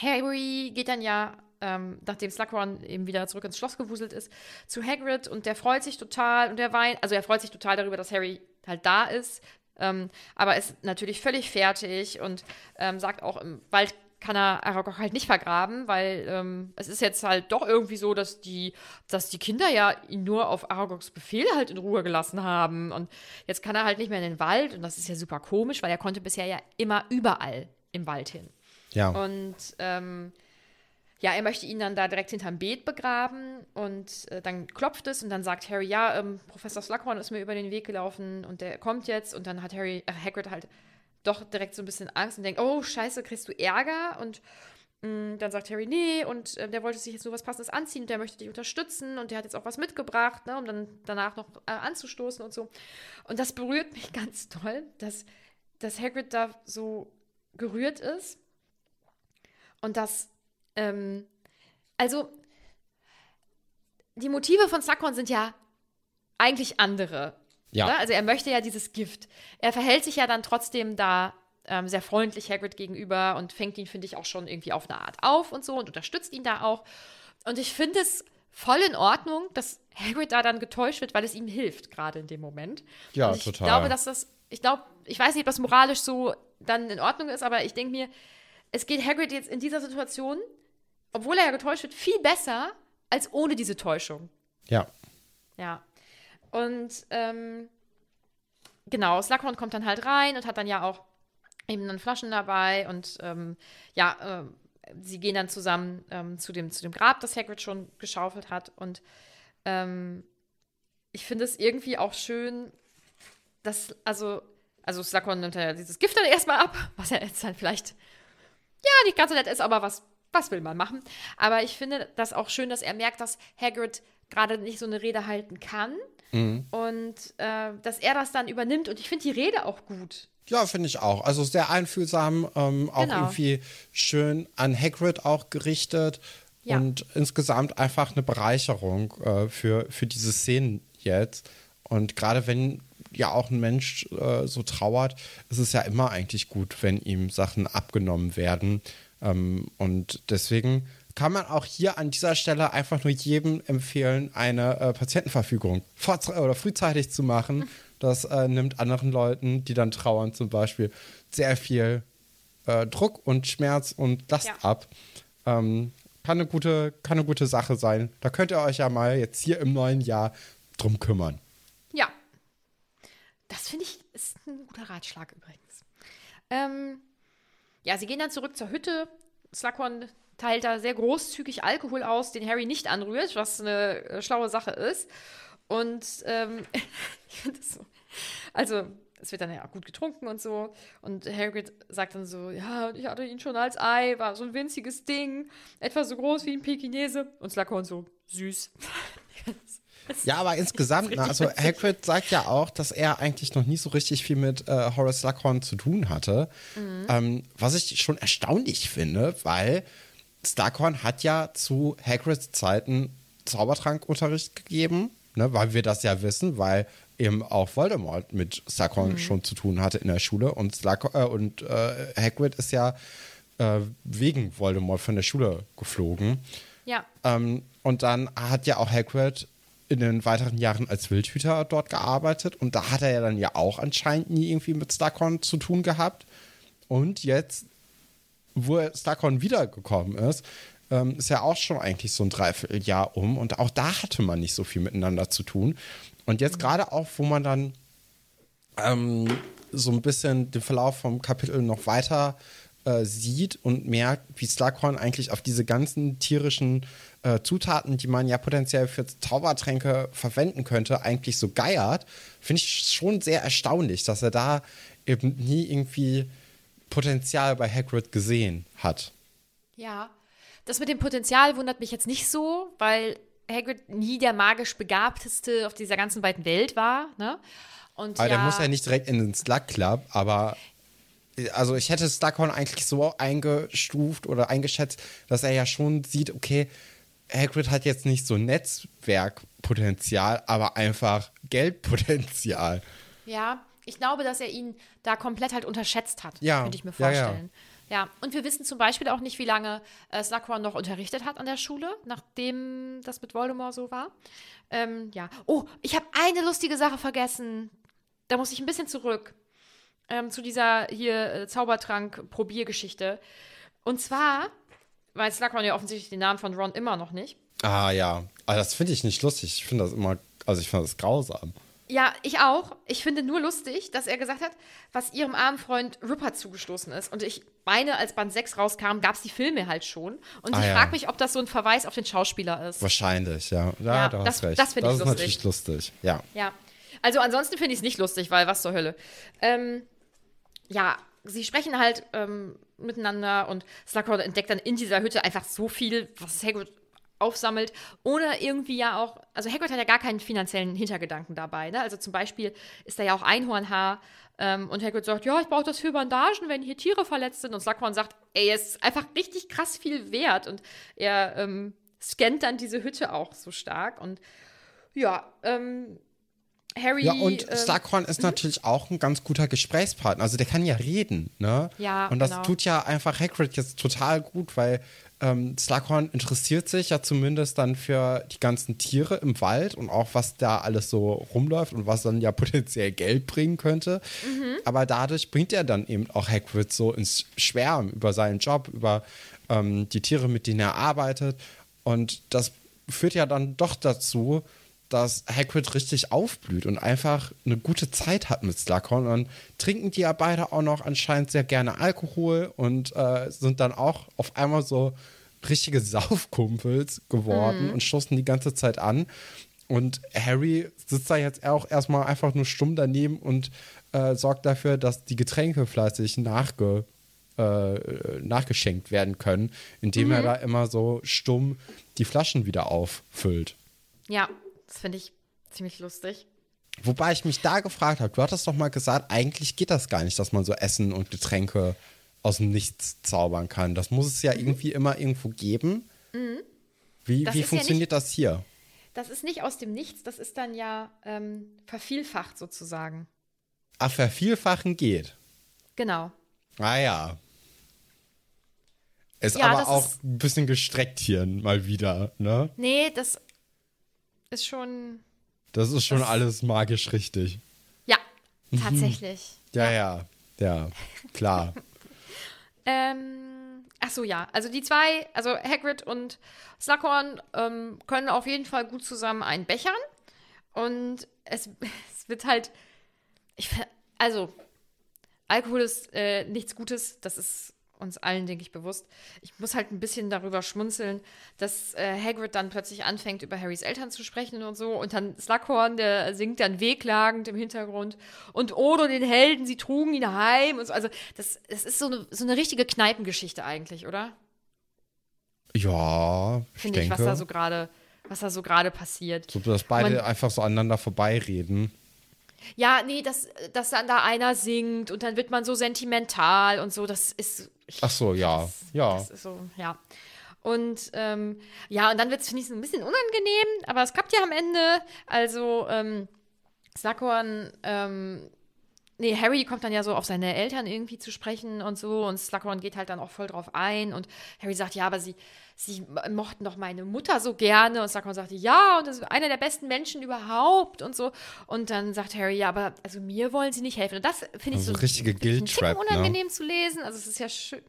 Harry geht dann ja ähm, nachdem Slughorn eben wieder zurück ins Schloss gewuselt ist, zu Hagrid und der freut sich total und der weint, also er freut sich total darüber, dass Harry halt da ist, ähm, aber ist natürlich völlig fertig und ähm, sagt auch, im Wald kann er Aragog halt nicht vergraben, weil ähm, es ist jetzt halt doch irgendwie so, dass die, dass die Kinder ja ihn nur auf Aragogs Befehl halt in Ruhe gelassen haben. Und jetzt kann er halt nicht mehr in den Wald und das ist ja super komisch, weil er konnte bisher ja immer überall im Wald hin. Ja. Und ähm, ja, er möchte ihn dann da direkt hinterm Beet begraben und äh, dann klopft es und dann sagt Harry, ja, ähm, Professor Slughorn ist mir über den Weg gelaufen und der kommt jetzt und dann hat Harry, äh, Hagrid halt doch direkt so ein bisschen Angst und denkt, oh, scheiße, kriegst du Ärger und mm, dann sagt Harry, nee, und äh, der wollte sich jetzt nur was Passendes anziehen und der möchte dich unterstützen und der hat jetzt auch was mitgebracht, ne, um dann danach noch äh, anzustoßen und so. Und das berührt mich ganz toll, dass, dass Hagrid da so gerührt ist und dass ähm, also, die Motive von Slughorn sind ja eigentlich andere. Ja. Oder? Also er möchte ja dieses Gift. Er verhält sich ja dann trotzdem da ähm, sehr freundlich Hagrid gegenüber und fängt ihn, finde ich, auch schon irgendwie auf eine Art auf und so und unterstützt ihn da auch. Und ich finde es voll in Ordnung, dass Hagrid da dann getäuscht wird, weil es ihm hilft, gerade in dem Moment. Ja, ich total. Ich glaube, dass das, ich glaube, ich weiß nicht, ob das moralisch so dann in Ordnung ist, aber ich denke mir, es geht Hagrid jetzt in dieser Situation obwohl er ja getäuscht wird, viel besser als ohne diese Täuschung. Ja. Ja. Und ähm, genau, Slughorn kommt dann halt rein und hat dann ja auch eben dann Flaschen dabei und ähm, ja, äh, sie gehen dann zusammen ähm, zu, dem, zu dem Grab, das Hagrid schon geschaufelt hat und ähm, ich finde es irgendwie auch schön, dass, also, also Slughorn nimmt ja dieses Gift dann erstmal ab, was ja jetzt halt vielleicht, ja, nicht ganz so nett ist, aber was was will man machen? Aber ich finde das auch schön, dass er merkt, dass Hagrid gerade nicht so eine Rede halten kann. Mhm. Und äh, dass er das dann übernimmt. Und ich finde die Rede auch gut. Ja, finde ich auch. Also sehr einfühlsam, ähm, auch genau. irgendwie schön an Hagrid auch gerichtet. Ja. Und insgesamt einfach eine Bereicherung äh, für, für diese Szenen jetzt. Und gerade wenn ja auch ein Mensch äh, so trauert, ist es ja immer eigentlich gut, wenn ihm Sachen abgenommen werden. Ähm, und deswegen kann man auch hier an dieser Stelle einfach nur jedem empfehlen, eine äh, Patientenverfügung oder frühzeitig zu machen. Das äh, nimmt anderen Leuten, die dann trauern zum Beispiel, sehr viel äh, Druck und Schmerz und Last ja. ab. Ähm, kann eine, gute, kann eine gute Sache sein. Da könnt ihr euch ja mal jetzt hier im neuen Jahr drum kümmern. Das finde ich ist ein guter Ratschlag übrigens. Ähm, ja, sie gehen dann zurück zur Hütte. Slughorn teilt da sehr großzügig Alkohol aus, den Harry nicht anrührt, was eine äh, schlaue Sache ist. Und ähm, ich finde das so. Also, es wird dann ja gut getrunken und so. Und Hagrid sagt dann so, ja, ich hatte ihn schon als Ei, war so ein winziges Ding, etwa so groß wie ein Pekinese. Und Slughorn so, süß. Ja, aber insgesamt, ne, also Hagrid sagt ja auch, dass er eigentlich noch nie so richtig viel mit äh, Horace Slughorn zu tun hatte. Ähm, was ich schon erstaunlich finde, weil Slughorn hat ja zu Hagrids Zeiten Zaubertrankunterricht gegeben, ne, weil wir das ja wissen, weil eben auch Voldemort mit Slughorn schon zu tun hatte in der Schule und, Slughorn, äh, und äh, Hagrid ist ja äh, wegen Voldemort von der Schule geflogen. Ja. Ähm, und dann hat ja auch Hagrid in den weiteren Jahren als Wildhüter dort gearbeitet. Und da hat er ja dann ja auch anscheinend nie irgendwie mit Slughorn zu tun gehabt. Und jetzt, wo Slughorn wiedergekommen ist, ähm, ist ja auch schon eigentlich so ein Dreivierteljahr um. Und auch da hatte man nicht so viel miteinander zu tun. Und jetzt gerade auch, wo man dann ähm, so ein bisschen den Verlauf vom Kapitel noch weiter äh, sieht und merkt, wie Slughorn eigentlich auf diese ganzen tierischen äh, Zutaten, die man ja potenziell für Zaubertränke verwenden könnte, eigentlich so geiert, finde ich schon sehr erstaunlich, dass er da eben nie irgendwie Potenzial bei Hagrid gesehen hat. Ja, das mit dem Potenzial wundert mich jetzt nicht so, weil Hagrid nie der magisch Begabteste auf dieser ganzen weiten Welt war. Ne? Und Aber ja, der muss ja nicht direkt in den Slug Club, aber also ich hätte Slughorn eigentlich so eingestuft oder eingeschätzt, dass er ja schon sieht, okay, Hagrid hat jetzt nicht so Netzwerkpotenzial, aber einfach Geldpotenzial. Ja, ich glaube, dass er ihn da komplett halt unterschätzt hat, Ja, könnte ich mir ja, ja. vorstellen. Ja, und wir wissen zum Beispiel auch nicht, wie lange äh, Slughorn noch unterrichtet hat an der Schule, nachdem das mit Voldemort so war. Ähm, ja. Oh, ich habe eine lustige Sache vergessen. Da muss ich ein bisschen zurück ähm, zu dieser hier äh, Zaubertrank-Probiergeschichte. Und zwar weiß Slughorn ja offensichtlich den Namen von Ron immer noch nicht. Ah ja, aber das finde ich nicht lustig. Ich finde das immer, also ich finde das grausam. Ja, ich auch. Ich finde nur lustig, dass er gesagt hat, was ihrem armen Freund Rupert zugestoßen ist. Und ich meine, als Band 6 rauskam, gab es die Filme halt schon. Und Ah, ich ja. frage mich, ob das so ein Verweis auf den Schauspieler ist. Wahrscheinlich, ja. Ja, Ja, du hast das- recht. das finde ich ist lustig. natürlich lustig, ja. Ja. Also ansonsten finde ich es nicht lustig, weil was zur Hölle. Ähm, ja, sie sprechen halt ähm, miteinander und Slughorn entdeckt dann in dieser Hütte einfach so viel, was Hagrid aufsammelt, ohne irgendwie ja auch, also Hagrid hat ja gar keinen finanziellen Hintergedanken dabei, ne? Also zum Beispiel ist da ja auch Einhornhaar ähm, und Hagrid sagt, ja, ich brauche das für Bandagen, wenn hier Tiere verletzt sind. Und Slughorn sagt, ey, es ist einfach richtig krass viel wert. Und er ähm, scannt dann diese Hütte auch so stark. Und ja, ähm, Harry. Ja, und ähm, Slughorn ist natürlich auch ein ganz guter Gesprächspartner. Also der kann ja reden, ne? Ja, Und das genau. tut ja einfach Hagrid jetzt total gut, weil ähm, Slughorn interessiert sich ja zumindest dann für die ganzen Tiere im Wald und auch was da alles so rumläuft und was dann ja potenziell Geld bringen könnte. Mhm. Aber dadurch bringt er dann eben auch Hagrid so ins Schwärmen über seinen Job, über ähm, die Tiere, mit denen er arbeitet. Und das führt ja dann doch dazu, dass Hagrid richtig aufblüht und einfach eine gute Zeit hat mit Slughorn. Und dann trinken die ja beide auch noch anscheinend sehr gerne Alkohol und äh, sind dann auch auf einmal so richtige Saufkumpels geworden und stoßen die ganze Zeit an. Und Harry sitzt da jetzt auch erstmal einfach nur stumm daneben und äh, sorgt dafür, dass die Getränke fleißig nachge, äh, nachgeschenkt werden können, indem er da immer so stumm die Flaschen wieder auffüllt. Ja, das finde ich ziemlich lustig. Wobei ich mich da gefragt habe, du hattest doch mal gesagt, eigentlich geht das gar nicht, dass man so Essen und Getränke aus dem Nichts zaubern kann. Das muss es ja irgendwie immer irgendwo geben. Wie, Mhm. Das wie ist ja funktioniert das hier? Das ist nicht aus dem Nichts, das ist dann ja ähm, vervielfacht sozusagen. Ach, vervielfachen geht. Genau. Ah ja. Ist Ja, aber auch ein bisschen gestreckt hier mal wieder, ne? Nee, das ist schon. Das ist schon Das- alles magisch richtig. Ja, Mhm. tatsächlich. Ja, ja, ja, klar. Ähm, ach so, ja. Also die zwei, also Hagrid und Slughorn ähm, können auf jeden Fall gut zusammen einbechern. Und es, es wird halt, ich, also, Alkohol ist äh, nichts Gutes, das ist uns allen, denke ich, bewusst. Ich muss halt ein bisschen darüber schmunzeln, dass äh, Hagrid dann plötzlich anfängt, über Harrys Eltern zu sprechen und so. Und dann Slughorn, der singt dann wehklagend im Hintergrund. Und Odo, den Helden, sie trugen ihn heim. Und so. Also, das, das ist so eine, so eine richtige Kneipengeschichte eigentlich, oder? Ja, ich Finde ich, denke. was da so gerade, was da so gerade passiert. so, dass beide Man- einfach so aneinander vorbeireden. Ja, nee, dass, dass dann da einer singt und dann wird man so sentimental und so, das ist. Ach so, ja. Ja. Das ist so, ja. Und ähm, ja, und dann wird es, finde ich, so ein bisschen unangenehm, aber es klappt ja am Ende. Also, ähm, Slughorn, ähm, nee, Harry kommt dann ja so auf seine Eltern irgendwie zu sprechen und so und Slughorn geht halt dann auch voll drauf ein und Harry sagt, ja, aber sie, sie mochten doch meine Mutter so gerne und Slughorn sagt, ja, und das ist einer der besten Menschen überhaupt und so. Und dann sagt Harry, ja, aber also mir wollen sie nicht helfen. Und das finde ich Also so richtige Guilt-Trap, ne? unangenehm zu lesen. Also es ist ja schön.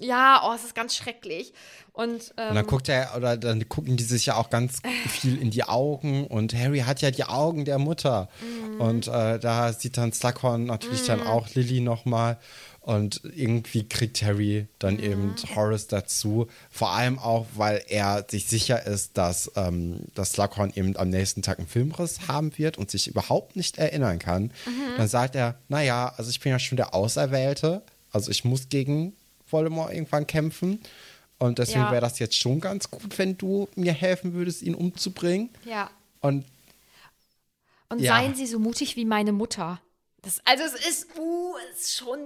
Ja, oh, es ist ganz schrecklich. Und, ähm, Und dann guckt er, oder dann gucken die sich ja auch ganz viel in die Augen und Harry hat ja die Augen der Mutter. Mhm. Und äh, da sieht dann Slughorn natürlich dann auch Lily nochmal. Und irgendwie kriegt Harry dann Mhm. eben Horace dazu. Vor allem auch, weil er sich sicher ist, dass, ähm, dass Slughorn eben am nächsten Tag einen Filmriss haben wird und sich überhaupt nicht erinnern kann. Mhm. Dann sagt er, naja, also ich bin ja schon der Auserwählte. Also ich muss gegen Voldemort irgendwann kämpfen. Und deswegen Ja. wäre das jetzt schon ganz gut, wenn du mir helfen würdest, ihn umzubringen. ja. Und Und Ja. seien Sie so mutig wie meine Mutter. Das, also es ist, uh, ist schon,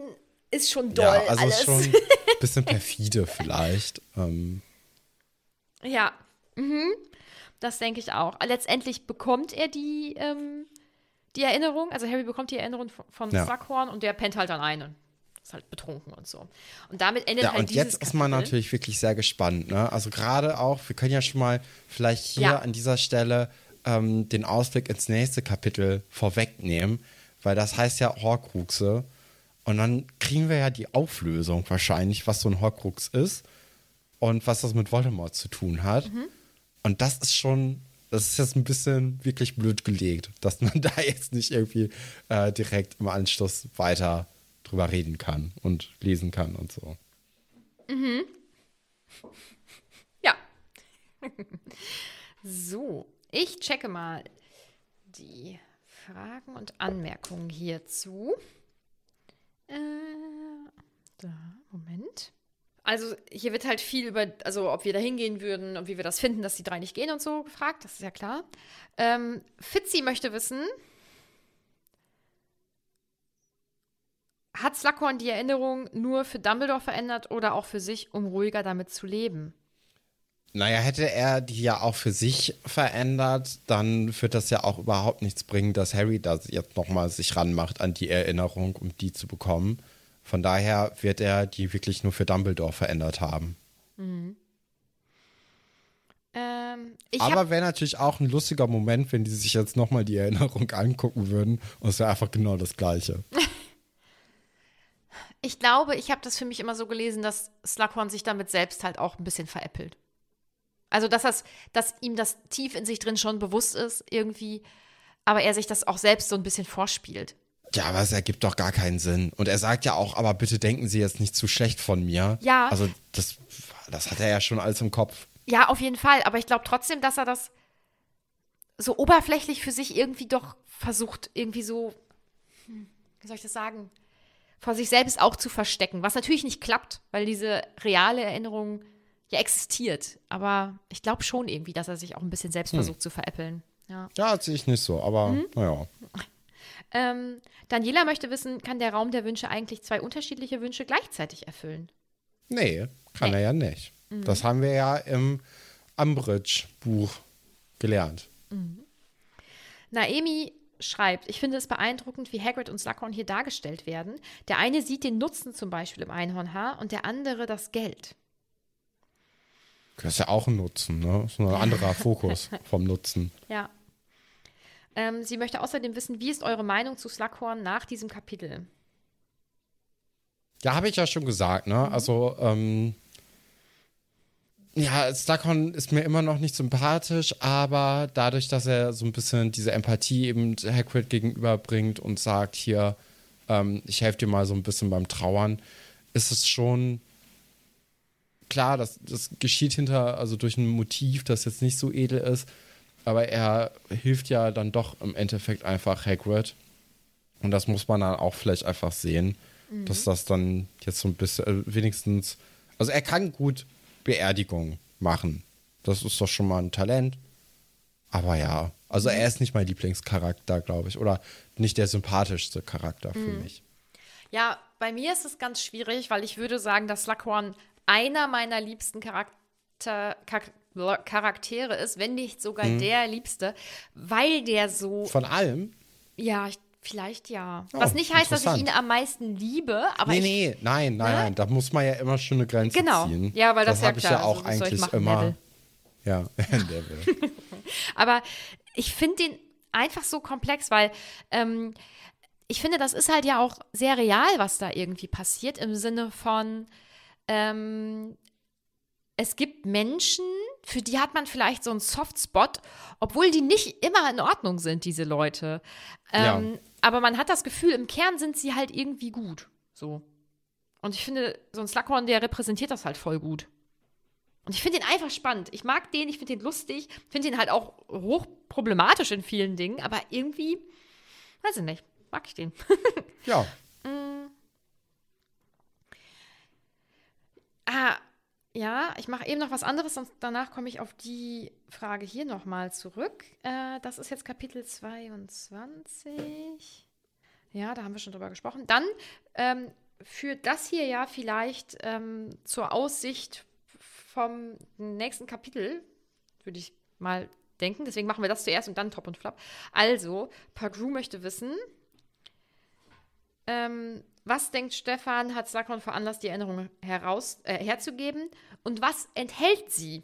ist schon doll ja, also alles. ist schon ein bisschen perfide vielleicht. Ähm, ja, mhm. das denke ich auch. Letztendlich bekommt er die, ähm, die Erinnerung, also Harry bekommt die Erinnerung von, von Ja. Slughorn und der pennt halt dann ein und ist halt betrunken und so. Und damit endet ja, halt und dieses jetzt ist man Kapitel. natürlich wirklich sehr gespannt. Ne? Also gerade auch, wir können ja schon mal vielleicht hier Ja. an dieser Stelle ähm, den Ausblick ins nächste Kapitel vorwegnehmen, weil das heißt ja Horcruxe. Und dann kriegen wir ja die Auflösung wahrscheinlich, was so ein Horcrux ist und was das mit Voldemort zu tun hat. Mhm. Und das ist schon, das ist jetzt ein bisschen wirklich blöd gelegt, dass man da jetzt nicht irgendwie äh, direkt im Anschluss weiter drüber reden kann und lesen kann und so. Ja. so, ich checke mal die Fragen und Anmerkungen hierzu. Äh, da, Moment. Also hier wird halt viel über, also ob wir da hingehen würden und wie wir das finden, dass die drei nicht gehen und so gefragt, das ist ja klar. Ähm, Fitzi möchte wissen, hat Slughorn die Erinnerung nur für Dumbledore verändert oder auch für sich, um ruhiger damit zu leben? Naja, hätte er die ja auch für sich verändert, dann wird das ja auch überhaupt nichts bringen, dass Harry da jetzt nochmal sich ranmacht an die Erinnerung, um die zu bekommen. Von daher wird er die wirklich nur für Dumbledore verändert haben. Ähm, ich Aber wäre natürlich auch ein lustiger Moment, wenn die sich jetzt nochmal die Erinnerung angucken würden und es wäre einfach genau das Gleiche. ich glaube, ich habe das für mich immer so gelesen, dass Slughorn sich damit selbst halt auch ein bisschen veräppelt. Also, dass, das, dass ihm das tief in sich drin schon bewusst ist, irgendwie, aber er sich das auch selbst so ein bisschen vorspielt. Ja, aber es ergibt doch gar keinen Sinn. Und er sagt ja auch, aber bitte denken Sie jetzt nicht zu schlecht von mir. Ja. Also das, das hat er ja schon alles im Kopf. Ja, auf jeden Fall, aber ich glaube trotzdem, dass er das so oberflächlich für sich irgendwie doch versucht, irgendwie so, hm, wie soll ich das sagen, vor sich selbst auch zu verstecken, was natürlich nicht klappt, weil diese reale Erinnerung ja existiert. Aber ich glaube schon irgendwie, dass er sich auch ein bisschen selbst versucht zu veräppeln. Ja. Ja, sehe ich nicht so, aber Mhm. naja. Ähm, Daniela möchte wissen, kann der Raum der Wünsche eigentlich zwei unterschiedliche Wünsche gleichzeitig erfüllen? Nee, kann Nee. er ja nicht. Mhm. Das haben wir ja im Umbridge-Buch gelernt. Naemi schreibt, ich finde es beeindruckend, wie Hagrid und Slughorn hier dargestellt werden. Der eine sieht den Nutzen zum Beispiel im Einhornhaar und der andere das Geld. Das ist ja auch ein Nutzen, ne? Das ist ein anderer Fokus vom Nutzen. Ja. Ähm, sie möchte außerdem wissen, wie ist eure Meinung zu Slughorn nach diesem Kapitel? Ja, habe ich ja schon gesagt, Mhm. ne? Also, ähm, ja, Slughorn ist mir immer noch nicht sympathisch, aber dadurch, dass er so ein bisschen diese Empathie eben Hagrid gegenüberbringt und sagt, hier, ähm, ich helfe dir mal so ein bisschen beim Trauern, ist es schon klar, dass das geschieht hinter, also durch ein Motiv, das jetzt nicht so edel ist, aber er hilft ja dann doch im Endeffekt einfach Hagrid. Und das muss man dann auch vielleicht einfach sehen, dass das dann jetzt so ein bisschen, äh, wenigstens, also er kann gut Beerdigung machen. Das ist doch schon mal ein Talent. Aber ja, also er ist nicht mein Lieblingscharakter, glaube ich. Oder nicht der sympathischste Charakter für mich. Ja, bei mir ist es ganz schwierig, weil ich würde sagen, dass Slughorn einer meiner liebsten Charakter, Char Charaktere ist, wenn nicht sogar Mhm. der liebste, weil der so, Von allem? ja, ich- vielleicht ja. Oh, Was nicht heißt, dass ich ihn am meisten liebe, aber nee, ich, nee, nein, nein, Ne? nein. Da muss man ja immer schon eine Grenze Genau. ziehen. Ja, weil das ja habe ich ja auch also eigentlich machen, immer. Neville? Ja, Neville. Aber ich finde den einfach so komplex, weil ähm, ich finde, das ist halt ja auch sehr real, was da irgendwie passiert, im Sinne von, ähm, es gibt Menschen, für die hat man vielleicht so einen Softspot, obwohl die nicht immer in Ordnung sind, diese Leute. Ähm, Ja. Aber man hat das Gefühl, im Kern sind sie halt irgendwie gut. So. Und ich finde, so ein Slughorn, der repräsentiert das halt voll gut. Und ich finde den einfach spannend. Ich mag den, ich finde den lustig, finde den halt auch hochproblematisch in vielen Dingen, aber irgendwie, weiß ich nicht, mag ich den. ja. ah, ja, ich mache eben noch was anderes und danach komme ich auf die Frage hier nochmal zurück. Äh, das ist jetzt Kapitel 22. Ja, da haben wir schon drüber gesprochen. Dann ähm, führt das hier ja vielleicht ähm, zur Aussicht vom nächsten Kapitel, würde ich mal denken. Deswegen machen wir das zuerst und dann Top und Flop. Also, Pagru möchte wissen, ähm, was denkt Stefan, hat Sakon veranlasst, die Erinnerung heraus, äh, herzugeben? Und was enthält sie?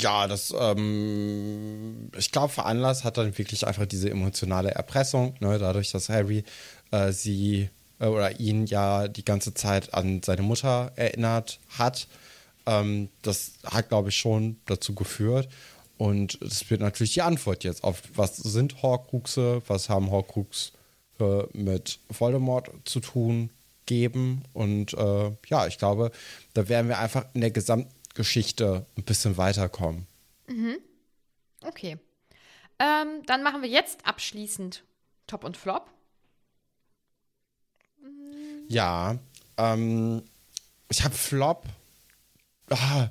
Ja, das, ähm, ich glaube, veranlasst hat dann wirklich einfach diese emotionale Erpressung, ne, dadurch, dass Harry äh, sie äh, oder ihn ja die ganze Zeit an seine Mutter erinnert hat. Ähm, das hat, glaube ich, schon dazu geführt. Und es wird natürlich die Antwort jetzt auf, was sind Horcruxe, was haben Horcrux äh, mit Voldemort zu tun, geben. Und äh, ja, ich glaube, da werden wir einfach in der Gesamtgeschichte ein bisschen weiterkommen. Okay. Ähm, dann machen wir jetzt abschließend Top und Flop. Ja, ähm, ich habe Flop. Ah,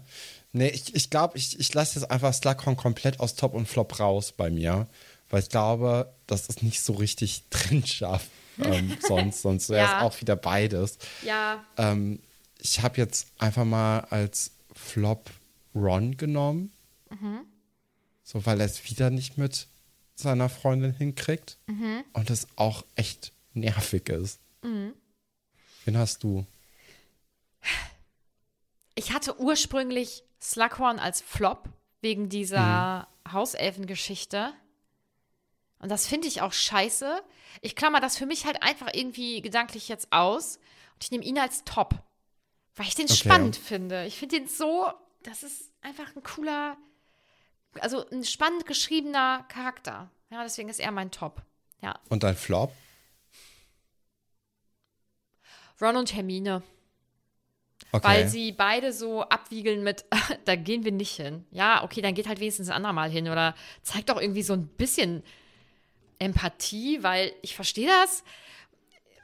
nee, ich, ich glaube, ich, ich lasse jetzt einfach Slughorn komplett aus Top und Flop raus bei mir, weil ich glaube, das ist nicht so richtig trennscharf ähm, sonst, sonst wäre es Ja. auch wieder beides. Ja, Ähm, ich habe jetzt einfach mal als Flop Ron genommen, so weil er es wieder nicht mit seiner Freundin hinkriegt und es auch echt nervig ist. Wen hast du? ich hatte ursprünglich Slughorn als Flop wegen dieser Hauselfengeschichte. Und das finde ich auch scheiße. Ich klammer das für mich halt einfach irgendwie gedanklich jetzt aus. Und ich nehme ihn als Top. Weil ich den Okay. spannend finde. Ich finde den so, das ist einfach ein cooler, also ein spannend geschriebener Charakter. Ja, deswegen ist er mein Top. Ja. Und dein Flop? Ron und Hermine. Okay. Weil sie beide so abwiegeln mit, da gehen wir nicht hin. Ja, okay, dann geht halt wenigstens ein andermal hin. Oder zeigt doch irgendwie so ein bisschen Empathie, weil ich verstehe das,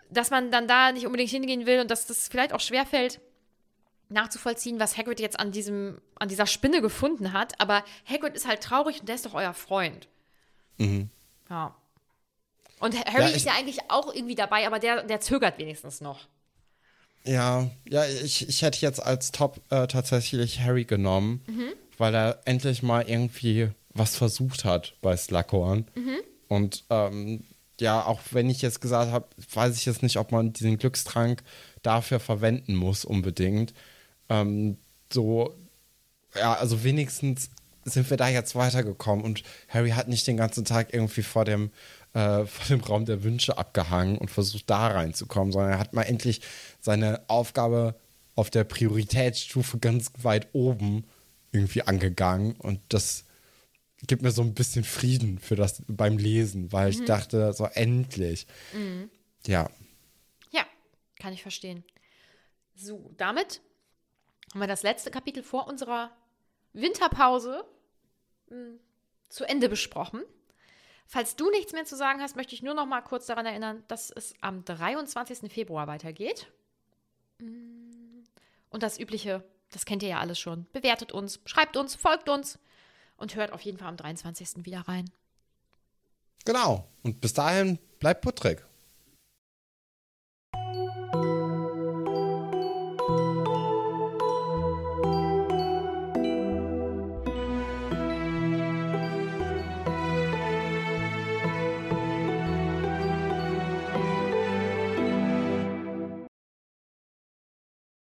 dass man dann da nicht unbedingt hingehen will und dass das vielleicht auch schwerfällt, nachzuvollziehen, was Hagrid jetzt an, diesem, an dieser Spinne gefunden hat. Aber Hagrid ist halt traurig und der ist doch euer Freund. Ja. Und Harry Mhm. Ja, ich- ist ja eigentlich auch irgendwie dabei, aber der, der zögert wenigstens noch. Ja, ja, ich, ich hätte jetzt als Top äh, tatsächlich Harry genommen, weil er endlich mal irgendwie was versucht hat bei Slughorn. Und ähm, ja, auch wenn ich jetzt gesagt habe, weiß ich jetzt nicht, ob man diesen Glückstrank dafür verwenden muss unbedingt. Ähm, so, ja, also wenigstens sind wir da jetzt weitergekommen und Harry hat nicht den ganzen Tag irgendwie vor dem, äh, vor dem Raum der Wünsche abgehangen und versucht da reinzukommen, sondern er hat mal endlich seine Aufgabe auf der Prioritätsstufe ganz weit oben irgendwie angegangen. Und das gibt mir so ein bisschen Frieden für das beim Lesen, weil ich dachte, so endlich. Ja. Ja, kann ich verstehen. So, damit haben wir das letzte Kapitel vor unserer Winterpause mh, zu Ende besprochen. Falls du nichts mehr zu sagen hast, möchte ich nur noch mal kurz daran erinnern, dass es am 23. Februar weitergeht. Mm, Und das Übliche, das kennt ihr ja alles schon. Bewertet uns, schreibt uns, folgt uns und hört auf jeden Fall am 23. wieder rein. Genau. Und bis dahin bleibt puttrig.